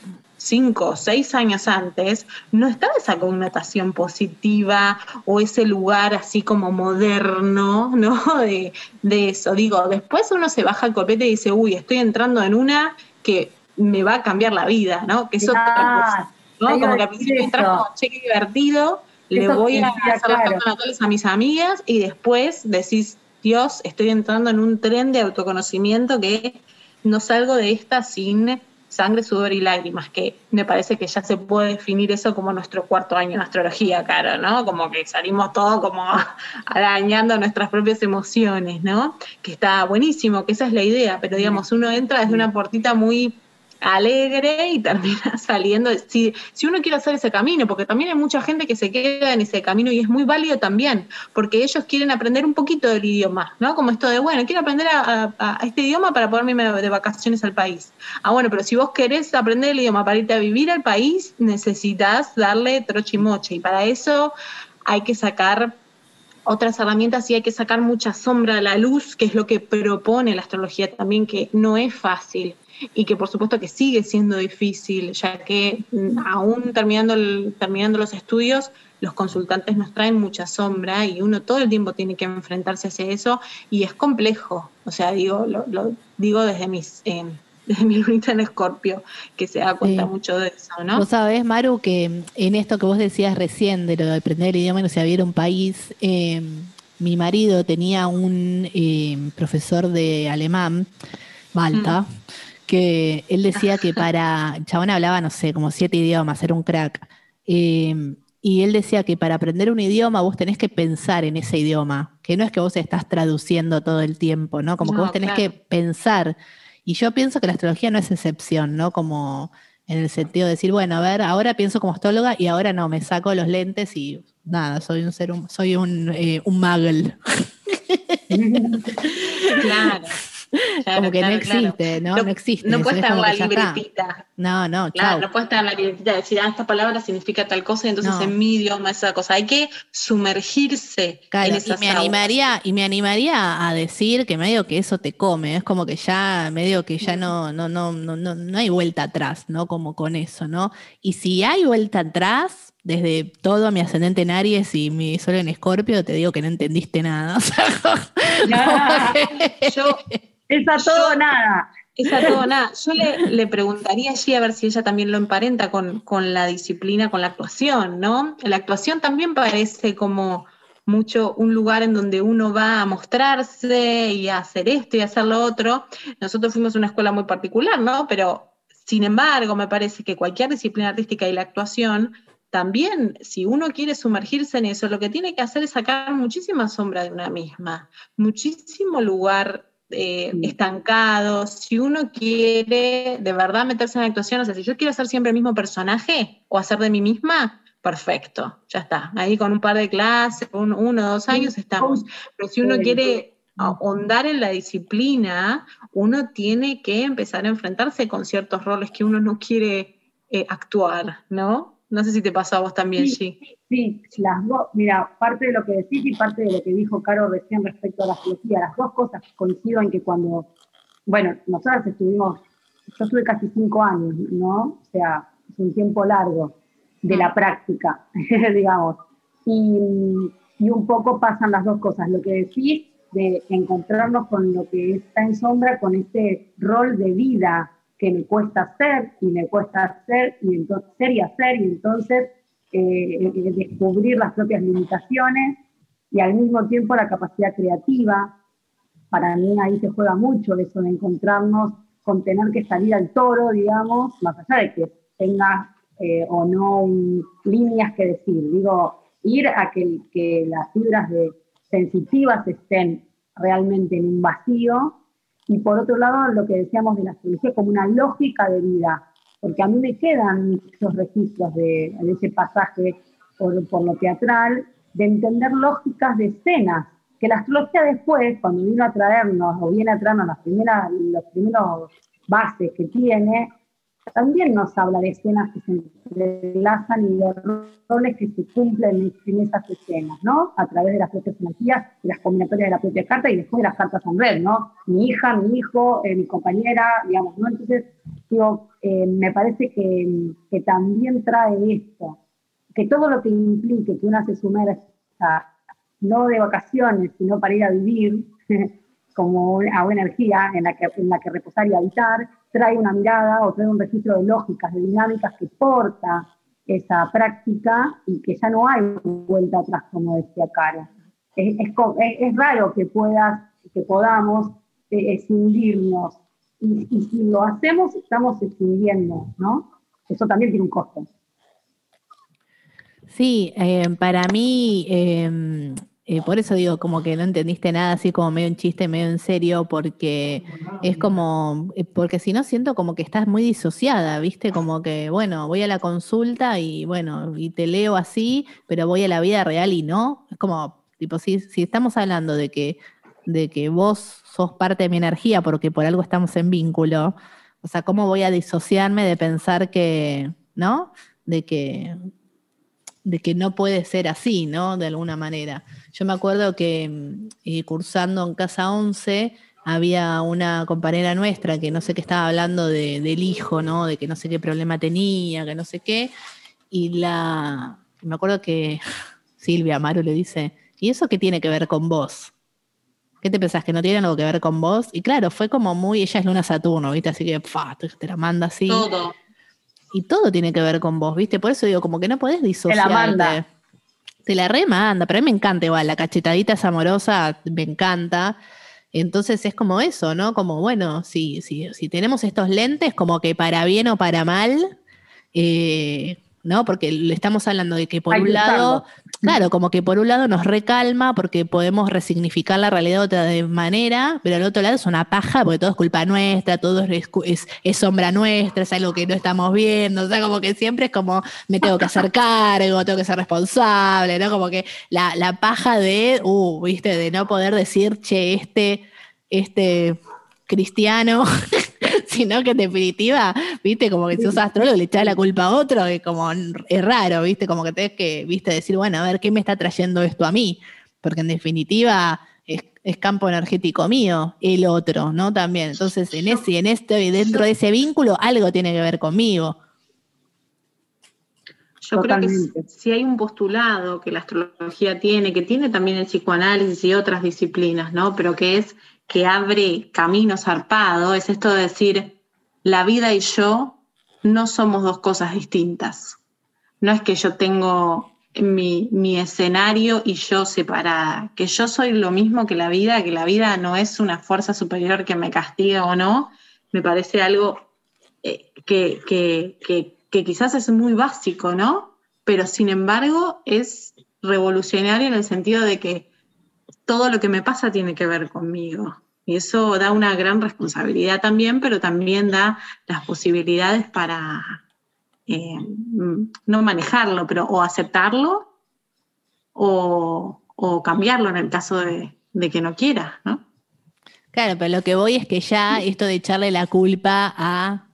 [SPEAKER 4] cinco o seis años antes, no estaba esa connotación positiva o ese lugar así como moderno, ¿no? De, eso. Digo, después uno se baja el copete y dice, uy, estoy entrando en una que me va a cambiar la vida, ¿no? Que es otra cosa. ¿no? Como que al principio entras como cheque divertido, le voy a hacer las cartas a mis amigas y después decís, Dios, estoy entrando en un tren de autoconocimiento que no salgo de esta sin sangre, sudor y lágrimas, que me parece que ya se puede definir eso como nuestro cuarto año en astrología, cara, ¿no? Como que salimos todos como arañando nuestras propias emociones, ¿no? Que está buenísimo, que esa es la idea, pero digamos, uno entra desde una puertita muy alegre y termina saliendo. Si, si uno quiere hacer ese camino, porque también hay mucha gente que se queda en ese camino y es muy válido también, porque ellos quieren aprender un poquito del idioma, ¿no? Como esto de, bueno, quiero aprender a, este idioma para poder irme de vacaciones al país. Ah, bueno, pero si vos querés aprender el idioma para irte a vivir al país, necesitas darle trochimoche y para eso hay que sacar otras herramientas y hay que sacar mucha sombra a la luz, que es lo que propone la astrología también, que no es fácil y que por supuesto que sigue siendo difícil, ya que mm, aún terminando, terminando los estudios, los consultantes nos traen mucha sombra y uno todo el tiempo tiene que enfrentarse hacia eso y es complejo. O sea, digo, lo, digo desde mis... Eh, desde mi lunita en Escorpio, que se da cuenta mucho de eso, ¿no?
[SPEAKER 2] Vos sabés, Maru, que en esto que vos decías recién de lo de aprender el idioma no se había un país, eh, mi marido tenía un eh, profesor de alemán, Malta, mm que él decía que para, chabón hablaba, no sé, como siete idiomas, era un crack. Em, y él decía que para aprender un idioma vos tenés que pensar en ese idioma, que no es que vos estás traduciendo todo el tiempo, ¿no? Como que vos tenés que pensar. Y yo pienso que la astrología no es excepción, ¿no? Como en el sentido de decir, bueno, a ver, ahora pienso como astróloga y ahora no, me saco los lentes y nada, soy un ser, soy un, eh, un muggle.
[SPEAKER 4] claro.
[SPEAKER 2] Como que no existe, ¿no? No, existe.
[SPEAKER 4] No puede estar la libretita.
[SPEAKER 2] No, no,
[SPEAKER 4] claro. No puede estar la libretita de decir, ah, esta palabra significa tal cosa, y entonces en mi idioma esa cosa. Hay que sumergirse en esa
[SPEAKER 2] y me animaría Y me animaría a decir que medio que eso te come, es como que ya, medio que ya no, no, no, no, no, no hay vuelta atrás, ¿no? Como con eso, ¿no? Y si hay vuelta atrás, desde todo mi ascendente en Aries y mi sol en Escorpio, te digo que no entendiste nada.
[SPEAKER 3] yo, es a todo nada.
[SPEAKER 4] Es a todo nada. Yo le, preguntaría allí a ver si ella también lo emparenta con, la disciplina, con la actuación, ¿no? La actuación también parece como mucho un lugar en donde uno va a mostrarse y a hacer esto y a hacer lo otro. Nosotros fuimos una escuela muy particular, ¿no? Pero sin embargo, me parece que cualquier disciplina artística y la actuación, también si uno quiere sumergirse en eso, lo que tiene que hacer es sacar muchísima sombra de una misma, muchísimo lugar eh, estancados, si uno quiere de verdad meterse en la actuación, o sea, si yo quiero hacer siempre el mismo personaje o hacer de mí misma, perfecto, ya está. Ahí con un par de clases, uno o dos años estamos. Pero si uno quiere ahondar en la disciplina, uno tiene que empezar a enfrentarse con ciertos roles que uno no quiere eh, actuar, ¿no? No sé si te pasó a vos también,
[SPEAKER 3] sí. Sí, las dos, mira, parte de lo que decís y parte de lo que dijo Caro recién respecto a la filosofía, las dos cosas coincido en que cuando, bueno, nosotros estuvimos, yo estuve casi cinco años, ¿no? O sea, es un tiempo largo de la mm. práctica, digamos. Y, y un poco pasan las dos cosas, lo que decís de encontrarnos con lo que está en sombra, con este rol de vida que me cuesta hacer y me cuesta hacer y entonces ser y hacer y entonces eh, eh, descubrir las propias limitaciones y al mismo tiempo la capacidad creativa. Para mí ahí se juega mucho eso de encontrarnos con tener que salir al toro, digamos, más allá de que tenga eh, o no líneas que decir. Digo, ir a que, que las fibras de sensitivas estén realmente en un vacío y por otro lado, lo que decíamos de la astrología como una lógica de vida, porque a mí me quedan esos registros de, ese pasaje por, por, lo teatral, de entender lógicas de escenas, que la astrología después, cuando vino a traernos, o viene a traernos las primeras, los primeros bases que tiene, también nos habla de escenas que se entrelazan y de roles que se cumplen en esas escenas, ¿no? A través de las propias energías, de las combinatorias de la propia carta y después de las cartas en red, ¿no? Mi hija, mi hijo, eh, mi compañera, digamos, ¿no? Entonces, digo, eh, me parece que, que, también trae esto, que todo lo que implique que una se sumerja, no de vacaciones, sino para ir a vivir, como a buena energía en la, que, en la que reposar y habitar, trae una mirada o trae un registro de lógicas, de dinámicas que porta esa práctica y que ya no hay vuelta atrás, como decía Caro. Es, raro que, puedas, que podamos eh, escindirnos y, si lo hacemos estamos escindiendo, ¿no? Eso también tiene un costo.
[SPEAKER 2] Sí, eh, para mí, em, Eh, por eso digo, como que no entendiste nada así como medio en chiste, medio en serio, porque es como, eh, porque si no siento como que estás muy disociada, ¿viste? Como que, bueno, voy a la consulta y bueno, y te leo así, pero voy a la vida real y no. Es como, tipo, si, si estamos hablando de que, de que vos sos parte de mi energía porque por algo estamos en vínculo, o sea, ¿cómo voy a disociarme de pensar que, ¿no? De que, de que no puede ser así, ¿no? De alguna manera. Yo me acuerdo que mm, eh, cursando en Casa 11 había una compañera nuestra que no sé qué estaba hablando del hijo, ¿no? De que no sé qué problema tenía, que no sé qué. Y la, me acuerdo que Silvia Amaro le dice, ¿y eso qué tiene que ver con vos? ¿Qué te pensás? ¿Que no tiene algo que ver con vos? Y claro, fue como muy, ella es Luna Saturno, ¿viste? Así que, fa, te la manda así.
[SPEAKER 4] Todo
[SPEAKER 2] y todo tiene que ver con vos, ¿viste? Por eso digo, como que no podés disociarte.
[SPEAKER 3] Te la manda.
[SPEAKER 2] Te la remanda, pero a mí me encanta igual, la cachetadita es amorosa, me encanta. Entonces es como eso, ¿no? Como, bueno, si, si, si tenemos estos lentes, como que para bien o para mal, eh, ¿no? Porque le estamos hablando de que por un lado, claro, como que por un lado nos recalma porque podemos resignificar la realidad de otra manera, pero al otro lado es una paja porque todo es culpa nuestra, todo es, es, sombra nuestra, es algo que no estamos viendo, o sea, como que siempre es como me tengo que hacer cargo, tengo que ser responsable, ¿no? Como que la, la paja de, uh, viste, de no poder decir, che, este, este cristiano, sino que en definitiva, viste, como que si sos astrólogo le echás la culpa a otro, y como es raro, viste, como que tenés que, viste, decir, bueno, a ver, ¿qué me está trayendo esto a mí? Porque en definitiva es, campo energético mío, el otro, ¿no? También. Entonces, en ese, en este, dentro de ese vínculo, algo tiene que ver conmigo.
[SPEAKER 4] Yo creo que si hay un postulado que la astrología tiene, que tiene también el psicoanálisis y otras disciplinas, ¿no? Pero que es que abre caminos zarpado es esto de decir, la vida y yo no somos dos cosas distintas. No es que yo tengo mi, mi, escenario y yo separada, que yo soy lo mismo que la vida, que la vida no es una fuerza superior que me castiga o no, me parece algo eh, que, que, que, que quizás es muy básico, ¿no? Pero sin embargo es revolucionario en el sentido de que todo lo que me pasa tiene que ver conmigo. Y eso da una gran responsabilidad también, pero también da las posibilidades para eh, no manejarlo, pero o aceptarlo o, cambiarlo en el caso de, que no quiera, ¿no?
[SPEAKER 2] Claro, pero lo que voy es que ya esto de echarle la culpa a,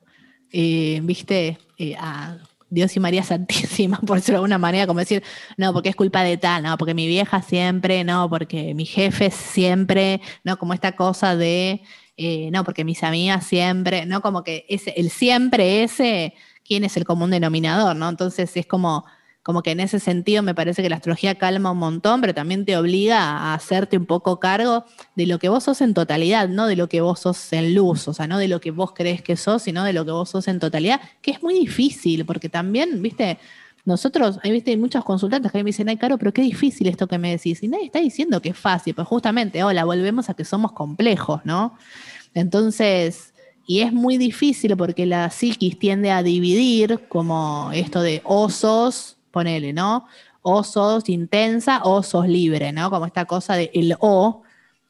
[SPEAKER 2] eh, viste, eh, a Dios y María Santísima, por decirlo de alguna manera, como decir, no, porque es culpa de tal, no, porque mi vieja siempre, no, porque mi jefe siempre, no, como esta cosa de, eh, no, porque mis amigas siempre, no, como que ese, el siempre ese, ¿quién es el común denominador, no? Entonces es como como que en ese sentido me parece que la astrología calma un montón, pero también te obliga a hacerte un poco cargo de lo que vos sos en totalidad, no de lo que vos sos en luz, o sea, no de lo que vos crees que sos, sino de lo que vos sos en totalidad, que es muy difícil, porque también, viste, nosotros, viste, hay muchos consultantes que me dicen, ay, Caro, pero qué difícil esto que me decís. Y nadie está diciendo que es fácil, pues justamente, hola, volvemos a que somos complejos, ¿no? Entonces, y es muy difícil porque la psiquis tiende a dividir como esto de osos ponele, ¿no? O sos intensa o sos libre, ¿no? Como esta cosa de el o.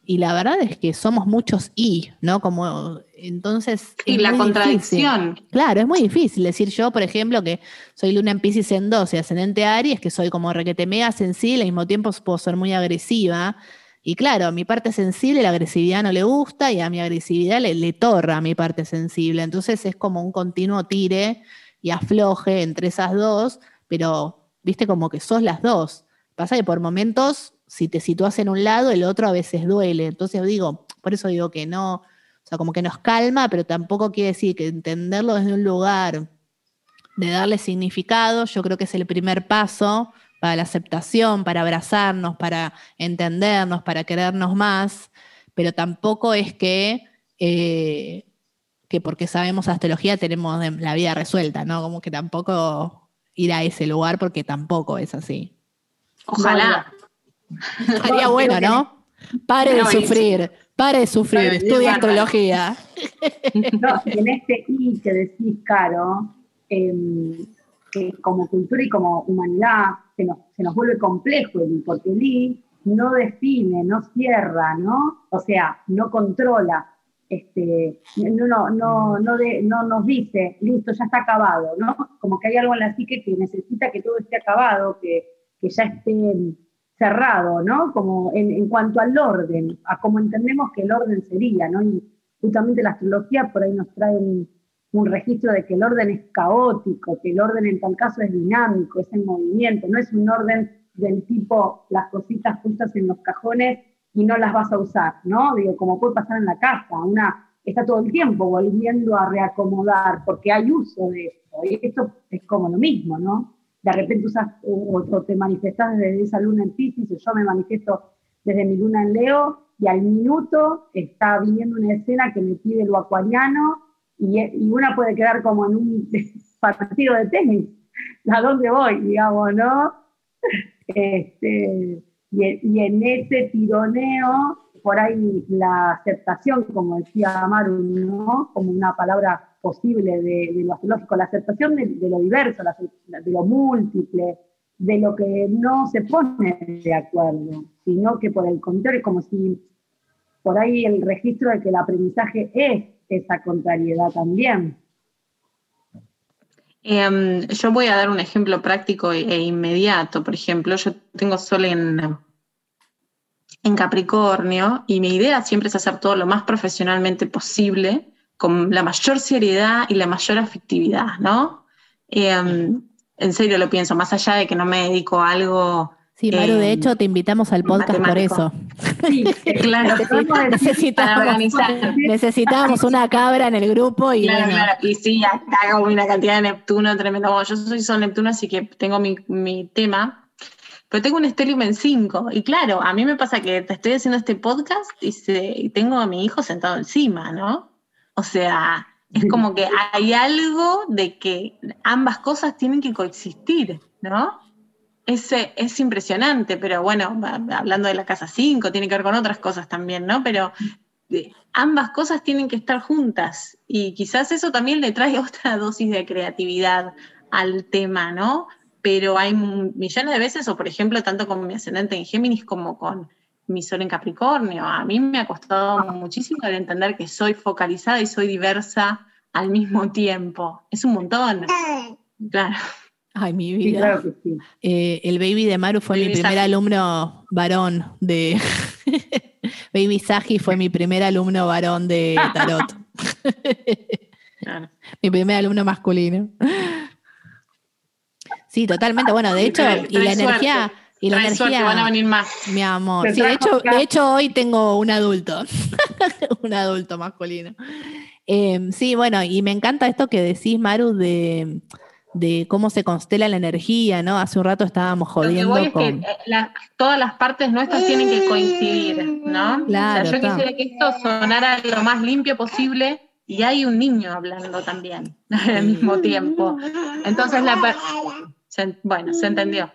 [SPEAKER 2] Y la verdad es que somos muchos y, ¿no? Como entonces.
[SPEAKER 4] Y la contradicción.
[SPEAKER 2] Claro, es muy difícil decir yo, por ejemplo, que soy luna en Pisces en 12, ascendente Aries, que soy como requete mega sensible, al mismo tiempo puedo ser muy agresiva. Y claro, a mi parte sensible la agresividad no le gusta y a mi agresividad le, le torra a mi parte sensible. Entonces es como un continuo tire y afloje entre esas dos pero viste como que sos las dos. Pasa que por momentos, si te sitúas en un lado, el otro a veces duele. Entonces digo, por eso digo que no, o sea, como que nos calma, pero tampoco quiere decir que entenderlo desde un lugar de darle significado, yo creo que es el primer paso para la aceptación, para abrazarnos, para entendernos, para querernos más, pero tampoco es que, eh, que porque sabemos astrología tenemos la vida resuelta, ¿no? Como que tampoco ir a ese lugar porque tampoco es así.
[SPEAKER 4] Ojalá.
[SPEAKER 2] Estaría bueno, ¿no? Pare de sufrir, pare de sufrir, estudia astrología.
[SPEAKER 3] en este I que decís, Caro, em, que como cultura y como humanidad se nos, vuelve complejo, porque el I no define, no cierra, ¿no? O sea, no controla, este, no, no, no, no, no nos dice, listo, ya está acabado, ¿no? Como que hay algo en la psique que necesita que todo esté acabado, que, ya esté cerrado, ¿no? Como en, cuanto al orden, a como entendemos que el orden sería, ¿no? Y justamente la astrología por ahí nos trae un, un registro de que el orden es caótico, que el orden en tal caso es dinámico, es en movimiento, no es un orden del tipo las cositas puestas en los cajones y no las vas a usar, ¿no? Digo, como puede pasar en la casa, una está todo el tiempo volviendo a reacomodar porque hay uso de esto, y esto es como lo mismo, ¿no? De repente usas o, te manifestas desde esa luna en Pisces, o yo me manifiesto desde mi luna en Leo, y al minuto está viniendo una escena que me pide lo acuariano, y, y una puede quedar como en un partido de tenis, ¿a dónde voy? Digamos, ¿no? Este, y, en ese tironeo, por ahí la aceptación, como decía Amaru, ¿no? como una palabra posible de, lo astrológico, la aceptación de, lo diverso, de lo múltiple, de lo que no se pone de acuerdo, sino que por el contrario es como si por ahí el registro de que el aprendizaje es esa contrariedad también.
[SPEAKER 4] Em, yo voy a dar un ejemplo práctico e, e, inmediato. Por ejemplo, yo tengo sol en, en Capricornio y mi idea siempre es hacer todo lo más profesionalmente posible, con la mayor seriedad y la mayor afectividad, ¿no? Em, en serio lo pienso, más allá de que no me dedico a algo
[SPEAKER 2] Sí, Maru, de em, hecho te invitamos al podcast por eso.
[SPEAKER 4] Sí, claro.
[SPEAKER 2] necesitamos, necesitábamos una cabra en el grupo y
[SPEAKER 4] claro, claro. Y sí, hago una cantidad de Neptuno tremendo. yo soy Sol Neptuno, así que tengo mi, mi tema. Pero tengo un Stellium en 5. Y claro, a mí me pasa que te estoy haciendo este podcast y, se, y tengo a mi hijo sentado encima, ¿no? O sea, es como que hay algo de que ambas cosas tienen que coexistir, ¿no? Es impresionante, pero bueno, hablando de la casa 5, tiene que ver con otras cosas también, ¿no? Pero eh, ambas cosas tienen que estar juntas y quizás eso también le trae otra dosis de creatividad al tema, ¿no? Pero hay millones de veces, o por ejemplo, tanto con mi ascendente en Géminis como con mi sol en Capricornio, a mí me ha costado muchísimo el entender que soy focalizada y soy diversa al mismo tiempo. Es un montón. Claro.
[SPEAKER 2] Ay, mi vida. Eh, el baby de Maru fue mi primer alumno varón de. baby Saji fue mi primer alumno varón de Tarot. Mi primer alumno masculino. Sí, totalmente. Bueno, de hecho, y la energía. Y la energía,
[SPEAKER 4] van a venir más.
[SPEAKER 2] Mi amor. Sí, de hecho, de hecho, hoy tengo un adulto. un adulto masculino. Em, sí, bueno, y me encanta esto que decís, Maru, de de cómo se constela la energía, ¿no? Hace un rato estábamos jodiendo. Lo que
[SPEAKER 4] es que eh, todas las partes nuestras tienen que coincidir, ¿no?
[SPEAKER 2] Claro,
[SPEAKER 4] yo quisiera que esto sonara lo más limpio posible y hay un niño hablando también al mismo tiempo. Entonces, la bueno, se entendió.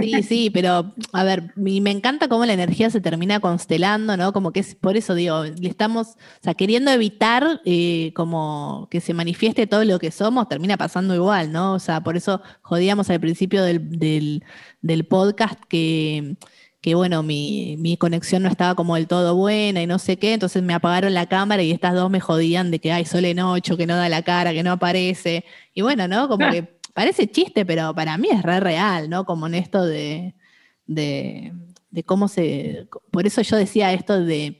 [SPEAKER 2] Sí, sí, pero a ver, me encanta cómo la energía se termina constelando, ¿no? Como que es, por eso digo, le estamos, o sea, queriendo evitar eh, como que se manifieste todo lo que somos, termina pasando igual, ¿no? O sea, por eso jodíamos al principio del, podcast que, que bueno, mi, mi, conexión no estaba como del todo buena y no sé qué, entonces me apagaron la cámara y estas dos me jodían de que hay sol en ocho, que no da la cara, que no aparece. Y bueno, ¿no? Como que parece chiste, pero para mí es re real, ¿no? Como en esto de, cómo se... Por eso yo decía esto de,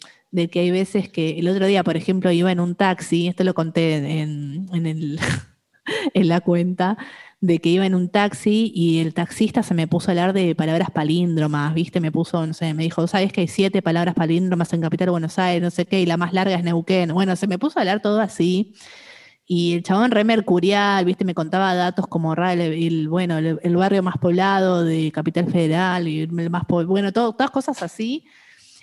[SPEAKER 2] que hay veces que el otro día, por ejemplo, iba en un taxi, esto lo conté en, en, en la cuenta, de que iba en un taxi y el taxista se me puso a hablar de palabras palíndromas, ¿viste? Me puso, no sé, me dijo, ¿sabes que hay siete palabras palíndromas en Capital Buenos Aires, no sé qué, y la más larga es Neuquén? Bueno, se me puso a hablar todo así. Y el chabón re mercurial, viste, me contaba datos como el, bueno, el, barrio más poblado de Capital Federal, y el más bueno, todas cosas así.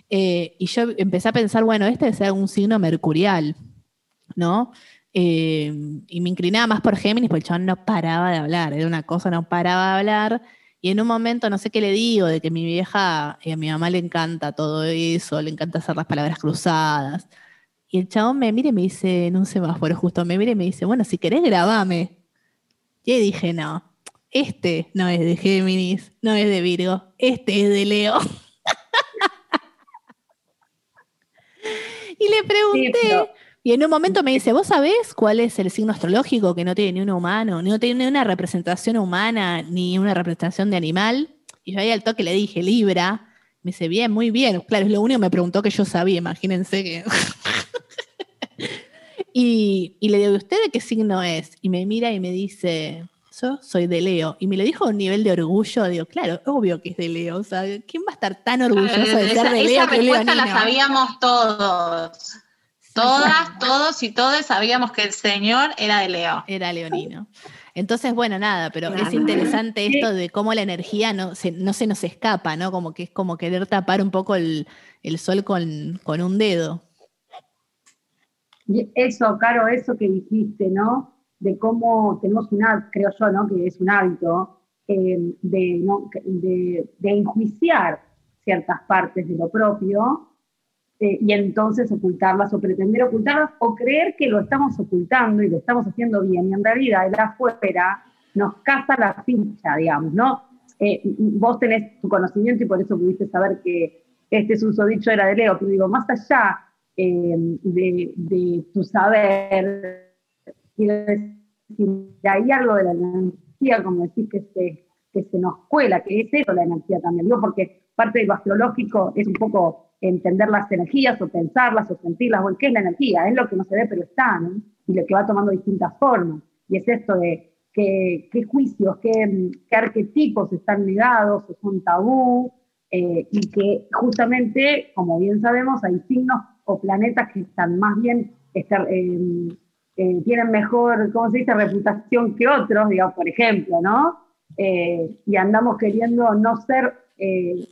[SPEAKER 2] Eh, y yo empecé a pensar, bueno, este debe ser un signo mercurial, ¿no? Eh, y me inclinaba más por Géminis, porque el chabón no paraba de hablar, era una cosa, no paraba de hablar. Y en un momento, no sé qué le digo, de que mi vieja, y a mi mamá le encanta todo eso, le encanta hacer las palabras cruzadas. Y el chabón me mira y me dice, en un semáforo justo, me mira y me dice, bueno, si querés grabame. Y dije, no, este no es de Géminis, no es de Virgo, este es de Leo. y le pregunté, y en un momento me dice, ¿vos sabés cuál es el signo astrológico que no tiene ni un humano, no tiene ni una representación humana, ni una representación de animal? Y yo ahí al toque le dije, Libra. Me dice, bien, muy bien. Claro, es lo único que me preguntó que yo sabía, imagínense que... y, y le digo, ¿usted de qué signo es? Y me mira y me dice, yo soy de Leo. Y me lo dijo a un nivel de orgullo. Digo, claro, obvio que es de Leo. O sea, ¿quién va a estar tan orgulloso de ser de Leo?
[SPEAKER 4] Esa respuesta la sabíamos todos. Todas, todos y todos sabíamos que el señor era de Leo.
[SPEAKER 2] Era leonino. Entonces, bueno, nada, pero es interesante esto de cómo la energía no se, no se nos escapa, ¿no? Como que es como querer tapar un poco el, sol con, con, un dedo.
[SPEAKER 3] Eso, Caro, eso que dijiste, ¿no? de cómo tenemos una, creo yo, ¿no? que es un hábito eh, de, de, de, enjuiciar ciertas partes de lo propio eh, y entonces ocultarlas o pretender ocultarlas o creer que lo estamos ocultando y lo estamos haciendo bien y en realidad el afuera nos caza la ficha, digamos, ¿no? Eh, vos tenés tu conocimiento y por eso pudiste saber que este susodicho era de Leo, pero digo, más allá de, de tu saber, quiero decir, hay algo de la energía, como decir, que se, que se nos cuela, que es eso la energía también, digo, porque parte de lo astrológico es un poco entender las energías o pensarlas o sentirlas, bueno, ¿qué es la energía? Es lo que no se ve pero está. Y lo que va tomando distintas formas. Y es esto de qué, qué juicios, qué, qué, arquetipos están negados o son tabú, eh, y que justamente, como bien sabemos, hay signos o planetas que están más bien estar, eh, eh, tienen mejor, ¿cómo se dice?, reputación que otros, digamos, por ejemplo, ¿no? Eh, y andamos queriendo no ser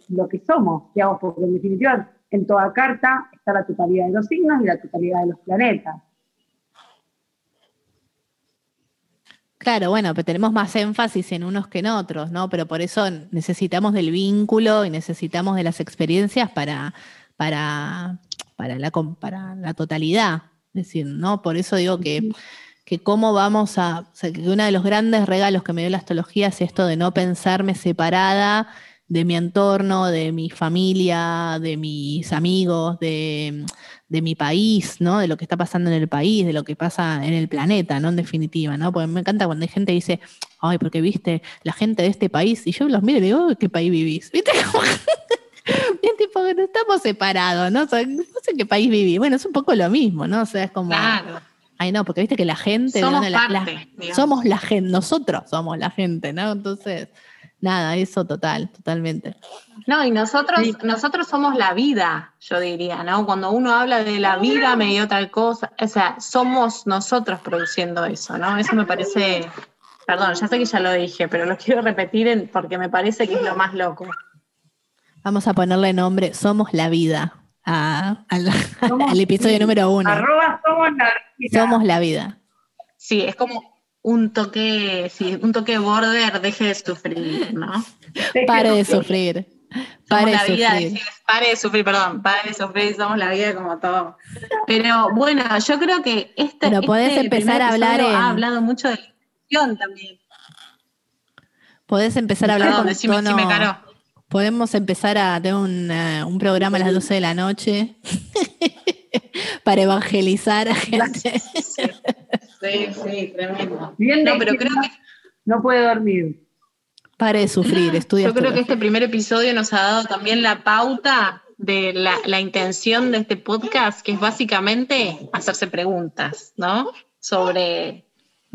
[SPEAKER 3] lo que somos, digamos, porque en definitiva en toda carta está la totalidad de los signos y la totalidad de los planetas.
[SPEAKER 2] Claro, bueno, pero tenemos más énfasis en unos que en otros, ¿no? Pero por eso necesitamos del vínculo y necesitamos de las experiencias para, para, para, la, para la totalidad. Es decir, ¿no? Por eso digo que, que cómo vamos a. O sea, que uno de los grandes regalos que me dio la astrología es esto de no pensarme separada de mi entorno, de mi familia, de mis amigos, de, mi país, ¿no? De lo que está pasando en el país, de lo que pasa en el planeta, ¿no? En definitiva, ¿no? Porque me encanta cuando hay gente que dice, ay, porque viste la gente de este país, y yo los miro y digo, ¿qué país vivís? ¿Viste? Bien, tipo, no estamos separados, ¿no? no sé qué país viví. Bueno, es un poco lo mismo, ¿no? O sea, es como. Claro. Ay, no, porque viste que la gente.
[SPEAKER 4] Somos
[SPEAKER 2] parte, Somos la gente, nosotros somos la gente, ¿no? Entonces, nada, eso total, totalmente.
[SPEAKER 4] No, y nosotros, nosotros somos la vida, yo diría, ¿no? Cuando uno habla de la vida, me dio tal cosa, o sea, somos nosotros produciendo eso, ¿no? Eso me parece, perdón, ya sé que ya lo dije, pero lo quiero repetir porque me parece que es lo más loco.
[SPEAKER 2] Vamos a ponerle nombre Somos la Vida al, episodio número uno.
[SPEAKER 3] Arroba somos la
[SPEAKER 2] vida. Somos la vida.
[SPEAKER 4] Sí, es como un toque, sí, un toque border, deje de sufrir, ¿no?
[SPEAKER 2] Pare de sufrir.
[SPEAKER 4] Pare de sufrir. pare de sufrir, perdón, pare de sufrir, somos la vida como todo. Pero bueno, yo creo que este.
[SPEAKER 2] Pero podés
[SPEAKER 4] este
[SPEAKER 2] empezar a hablar.
[SPEAKER 4] Ha hablado mucho de la también.
[SPEAKER 2] Podés empezar a hablar
[SPEAKER 4] perdón,
[SPEAKER 2] con
[SPEAKER 4] decime,
[SPEAKER 2] tono,
[SPEAKER 4] caro.
[SPEAKER 2] Podemos empezar a tener un, eh, un programa a las 12 de la noche para evangelizar a gente.
[SPEAKER 4] Sí, sí, tremendo. no, pero creo que...
[SPEAKER 3] No puede dormir.
[SPEAKER 2] Pare de sufrir, estudia.
[SPEAKER 4] Yo creo que este primer episodio nos ha dado también la pauta de la, la, intención de este podcast, que es básicamente hacerse preguntas, ¿no? Sobre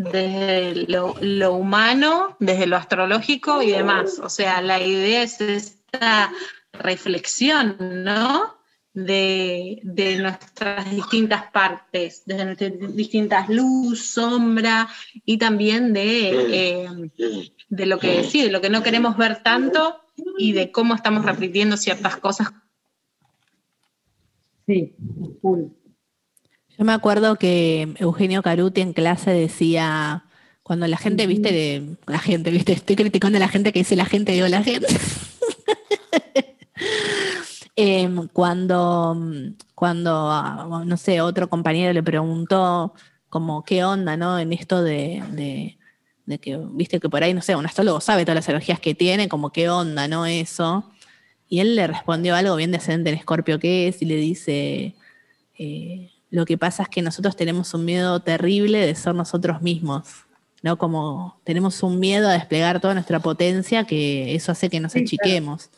[SPEAKER 4] desde lo, humano, desde lo astrológico y demás. O sea, la idea es esta reflexión, ¿no? De, nuestras distintas partes, desde nuestras distintas luz, sombra y también de, eh, de lo que sí, de lo que no queremos ver tanto y de cómo estamos repitiendo ciertas cosas.
[SPEAKER 3] Sí, cool.
[SPEAKER 2] Yo me acuerdo que Eugenio Caruti en clase decía, cuando la gente, viste, de, la gente, viste, estoy criticando a la gente que dice la gente, digo la gente. Em, cuando, cuando, ah, no sé, otro compañero le preguntó como qué onda, ¿no? En esto de, de, que, viste, que por ahí, no sé, un astrólogo sabe todas las energías que tiene, como qué onda, ¿no? Eso. Y él le respondió algo bien decente en Escorpio que es y le dice, Eh, lo que pasa es que nosotros tenemos un miedo terrible de ser nosotros mismos, ¿no? Como tenemos un miedo a desplegar toda nuestra potencia que eso hace que nos achiquemos.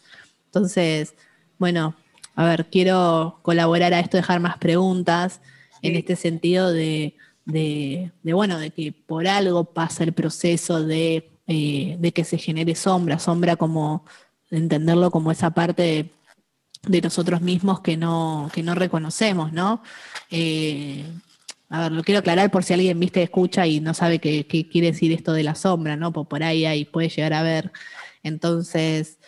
[SPEAKER 2] Entonces, bueno, a ver, quiero colaborar a esto, dejar más preguntas en este sentido de, bueno, de que por algo pasa el proceso de, eh, de que se genere sombra, sombra como entenderlo como esa parte de, nosotros mismos que no, que no reconocemos, ¿no? Eh, a ver, lo quiero aclarar por si alguien viste, escucha y no sabe qué, quiere decir esto de la sombra, ¿no? Por, por ahí, ahí puede llegar a ver. Entonces,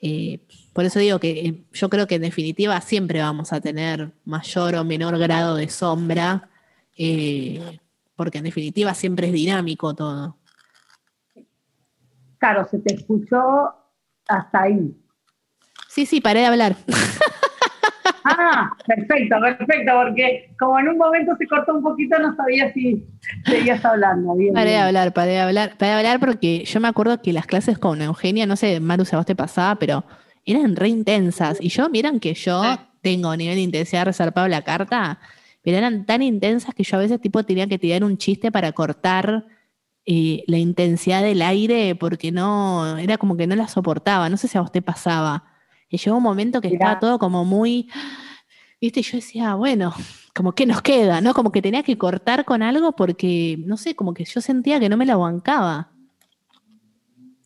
[SPEAKER 2] eh, por eso digo que eh, yo creo que en definitiva siempre vamos a tener mayor o menor grado de sombra, porque en definitiva siempre es dinámico todo.
[SPEAKER 3] Claro, se te escuchó hasta ahí.
[SPEAKER 2] Sí, sí, paré de hablar.
[SPEAKER 3] Ah, perfecto, perfecto, porque como en un momento se cortó un poquito, no sabía si seguías hablando. Bien,
[SPEAKER 2] paré de hablar, paré de hablar, paré de hablar porque yo me acuerdo que las clases con Eugenia, no sé, Maru, si a vos te pasaba, pero eran re intensas. Y yo, miran que yo tengo nivel de intensidad resarpado la carta, pero eran tan intensas que yo a veces tipo tenía que tirar un chiste para cortar eh, la intensidad del aire porque no, era como que no la soportaba. No sé si a vos te pasaba. Y llegó un momento que estaba todo como muy, viste, yo decía, bueno, como que nos queda, ¿no? Como que tenía que cortar con algo porque, no sé, como que yo sentía que no me la bancaba.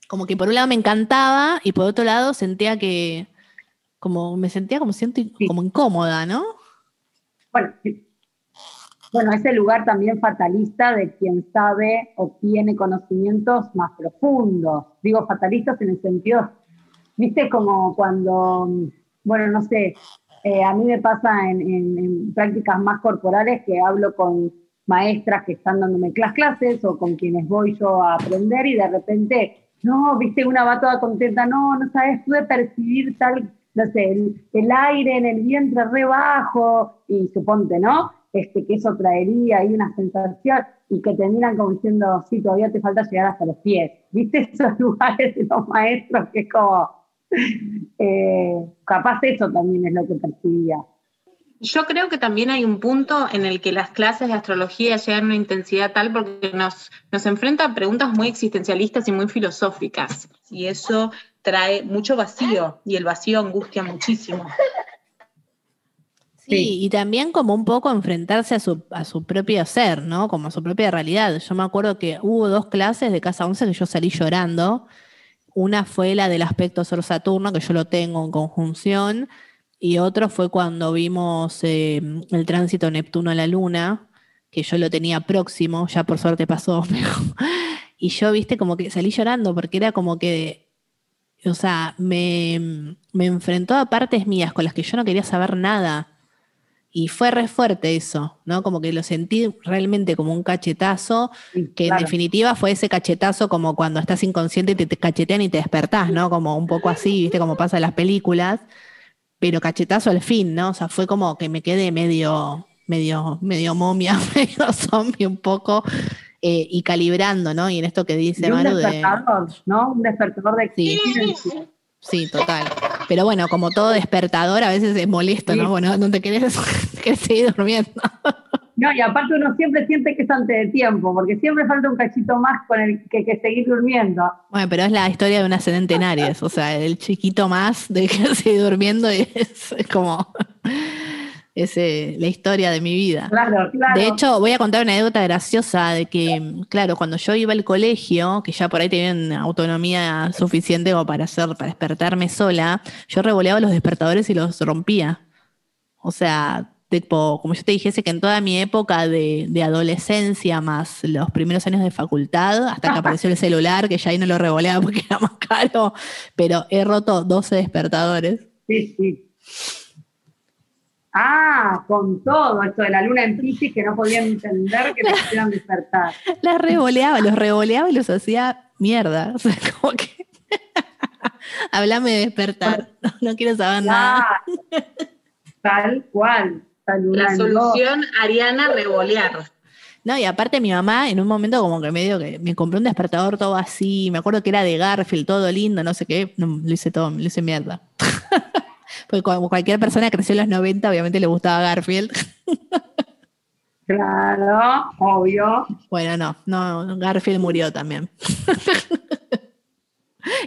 [SPEAKER 2] Como que por un lado me encantaba y por otro lado sentía que, como me sentía como siento como incómoda, ¿no?
[SPEAKER 3] Bueno, bueno, ese lugar también fatalista de quien sabe o tiene conocimientos más profundos. Digo fatalistas en el sentido viste como cuando, bueno, no sé, eh, a mí me pasa en, prácticas más corporales que hablo con maestras que están dándome las clases o con quienes voy yo a aprender y de repente, no, viste, una va toda contenta, no, no sabes, pude percibir tal, no sé, el, aire en el vientre re bajo y suponte, ¿no? Este, que eso traería ahí una sensación y que terminan como diciendo, sí, todavía te falta llegar hasta los pies. ¿Viste esos lugares de los maestros que es como, eh, capaz eso también es lo que percibía.
[SPEAKER 4] Yo creo que también hay un punto en el que las clases de astrología llegan a una intensidad tal porque nos, nos enfrenta a preguntas muy existencialistas y muy filosóficas. Y eso trae mucho vacío y el vacío angustia muchísimo.
[SPEAKER 2] Sí, y también como un poco enfrentarse a su, a su propio ser, ¿no? Como a su propia realidad. Yo me acuerdo que hubo dos clases de Casa 11 que yo salí llorando una fue la del aspecto Sol-Saturno, que yo lo tengo en conjunción, y otro fue cuando vimos eh, el tránsito Neptuno a la Luna, que yo lo tenía próximo, ya por suerte pasó. y yo, viste, como que salí llorando porque era como que, o sea, me, me enfrentó a partes mías con las que yo no quería saber nada y fue re fuerte eso, ¿no? Como que lo sentí realmente como un cachetazo, que en definitiva fue ese cachetazo como cuando estás inconsciente y te, cachetean y te despertás, ¿no? Como un poco así, ¿viste? Como pasa en las películas, pero cachetazo al fin, ¿no? O sea, fue como que me quedé medio, medio, medio momia, medio zombie un poco, eh, y calibrando, ¿no? Y en esto que dice
[SPEAKER 3] Manu de... ¿no? Un despertador de
[SPEAKER 2] sí. Sí, total. Pero bueno, como todo despertador, a veces es molesto, ¿no? Bueno, no te querés, seguir durmiendo.
[SPEAKER 3] No, y aparte uno siempre siente que es antes de tiempo, porque siempre falta un cachito más con el que, que seguir durmiendo.
[SPEAKER 2] Bueno, pero es la historia de una ascendente en Aries, o sea, el chiquito más de que seguir durmiendo es como es la historia de mi vida.
[SPEAKER 3] Claro, claro.
[SPEAKER 2] De hecho, voy a contar una anécdota graciosa de que, claro, cuando yo iba al colegio, que ya por ahí tenían autonomía suficiente como para hacer, para despertarme sola, yo revoleaba los despertadores y los rompía. O sea, tipo, como yo te dijese que en toda mi época de, de, adolescencia, más los primeros años de facultad, hasta que apareció el celular, que ya ahí no lo revoleaba porque era más caro, pero he roto 12 despertadores.
[SPEAKER 3] Sí, sí. Ah, con todo esto de la luna en Pisces que no podían entender que te quisieran despertar.
[SPEAKER 2] Las revoleaba, los revoleaba y los hacía mierda. O sea, como que. Háblame de despertar. No, quiero saber nada.
[SPEAKER 3] Tal cual.
[SPEAKER 4] La solución, Ariana, revolear.
[SPEAKER 2] No, y aparte mi mamá en un momento como que medio que me compró un despertador todo así, me acuerdo que era de Garfield, todo lindo, no sé qué, no, lo hice todo, lo hice mierda. Porque como cualquier persona que creció en los 90, obviamente le gustaba Garfield.
[SPEAKER 3] Claro, obvio.
[SPEAKER 2] Bueno, no, no, Garfield murió también.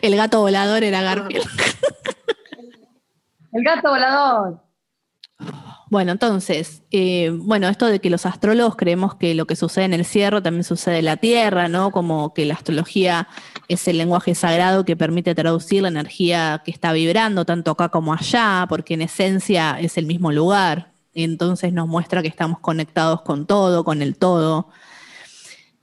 [SPEAKER 2] El gato volador era Garfield.
[SPEAKER 3] El gato volador.
[SPEAKER 2] Bueno, entonces, eh, bueno, esto de que los astrólogos creemos que lo que sucede en el cierro también sucede en la Tierra, ¿no? Como que la astrología es el lenguaje sagrado que permite traducir la energía que está vibrando, tanto acá como allá, porque en esencia es el mismo lugar. Entonces nos muestra que estamos conectados con todo, con el todo.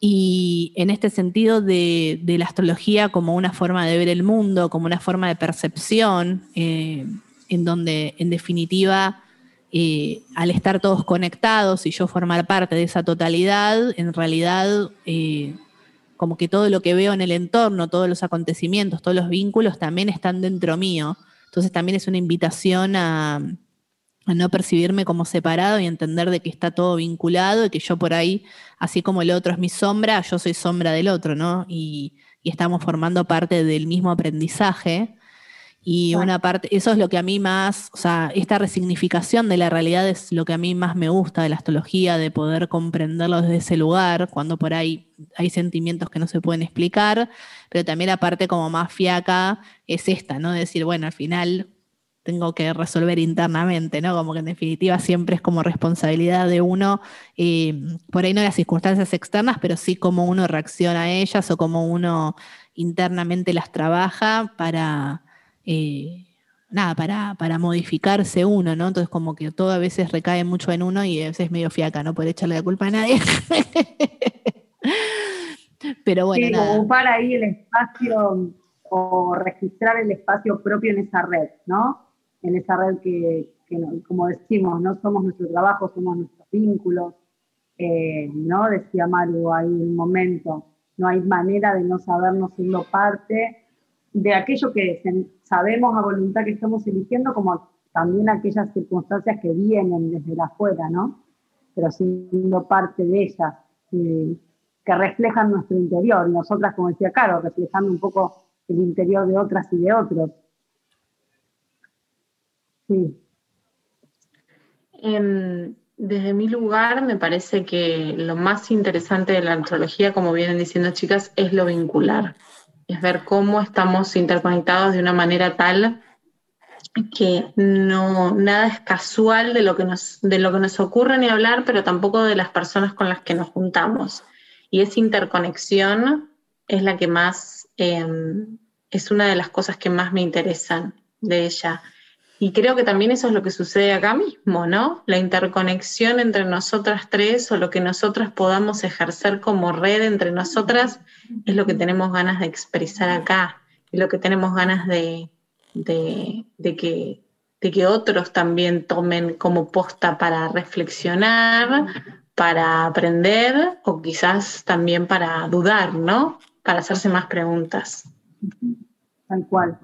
[SPEAKER 2] Y en este sentido de, la astrología como una forma de ver el mundo, como una forma de percepción, eh, en donde en definitiva eh, al estar todos conectados y yo formar parte de esa totalidad, en realidad eh, como que todo lo que veo en el entorno, todos los acontecimientos, todos los vínculos también están dentro mío. Entonces también es una invitación a, no percibirme como separado y entender de que está todo vinculado y que yo por ahí, así como el otro es mi sombra, yo soy sombra del otro, ¿no? Y, y estamos formando parte del mismo aprendizaje. Y una parte, eso es lo que a mí más, o sea, esta resignificación de la realidad es lo que a mí más me gusta de la astrología, de poder comprenderlo desde ese lugar, cuando por ahí hay sentimientos que no se pueden explicar, pero también la parte como más fiaca es esta, ¿no? De decir, bueno, al final tengo que resolver internamente, ¿no? Como que en definitiva siempre es como responsabilidad de uno, eh, por ahí no las circunstancias externas, pero sí cómo uno reacciona a ellas o cómo uno internamente las trabaja para eh, nada, para, para, modificarse uno, ¿no? Entonces como que todo a veces recae mucho en uno y a veces es medio fiaca, no puede echarle la culpa a nadie. Pero bueno,
[SPEAKER 3] sí, ocupar ahí el espacio o registrar el espacio propio en esa red, ¿no? En esa red que, como decimos, no somos nuestro trabajo, somos nuestros vínculos, eh, ¿no? Decía Maru ahí un momento, no hay manera de no sabernos siendo parte de aquello que sabemos a voluntad que estamos eligiendo, como también aquellas circunstancias que vienen desde la afuera, ¿no? Pero siendo parte de ellas, que reflejan nuestro interior. Nosotras, como decía Caro, reflejando un poco el interior de otras y de otros.
[SPEAKER 4] Sí. Em, desde mi lugar, me parece que lo más interesante de la antropología, como vienen diciendo chicas, es lo vincular es ver cómo estamos interconectados de una manera tal que no nada es casual de lo que nos, de lo que nos ocurre ni hablar, pero tampoco de las personas con las que nos juntamos. Y esa interconexión es la que más, em, es una de las cosas que más me interesan de ella. Y creo que también eso es lo que sucede acá mismo, ¿no? La interconexión entre nosotras tres o lo que nosotras podamos ejercer como red entre nosotras es lo que tenemos ganas de expresar acá y lo que tenemos ganas de, que, de que otros también tomen como posta para reflexionar, para aprender o quizás también para dudar, ¿no? Para hacerse más preguntas.
[SPEAKER 3] Tal cual.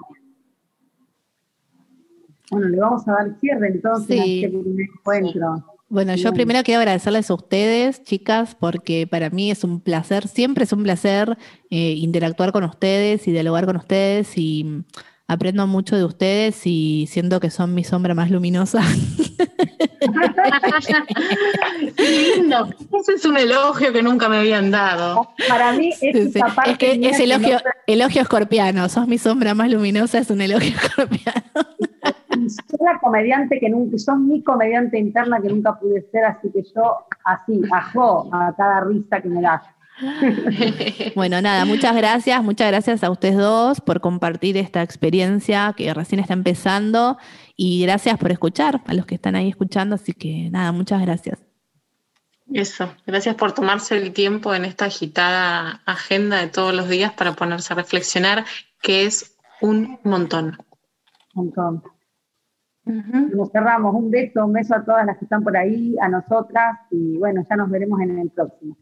[SPEAKER 3] Bueno, le vamos a dar cierre entonces a este primer encuentro.
[SPEAKER 2] Bueno, yo primero quiero agradecerles a ustedes, chicas, porque para mí es un placer, siempre es un placer eh, interactuar con ustedes y dialogar con ustedes y aprendo mucho de ustedes y siento que son mi sombra más luminosa.
[SPEAKER 4] Qué lindo. Ese es un elogio que nunca me habían dado.
[SPEAKER 3] Para mí es
[SPEAKER 2] Parte es que es elogio, elogio escorpiano. Sos mi sombra más luminosa, es un elogio escorpiano.
[SPEAKER 3] Soy la comediante que nunca, sos mi comediante interna que nunca pude ser, así que yo así, ajo a cada risa que me das.
[SPEAKER 2] bueno, nada, muchas gracias, muchas gracias a ustedes dos por compartir esta experiencia que recién está empezando y gracias por escuchar a los que están ahí escuchando, así que nada, muchas gracias.
[SPEAKER 4] Eso, gracias por tomarse el tiempo en esta agitada agenda de todos los días para ponerse a reflexionar, que es un montón.
[SPEAKER 3] Un montón. Nos cerramos. Un beso, un beso a todas las que están por ahí, a nosotras y bueno, ya nos veremos en el próximo.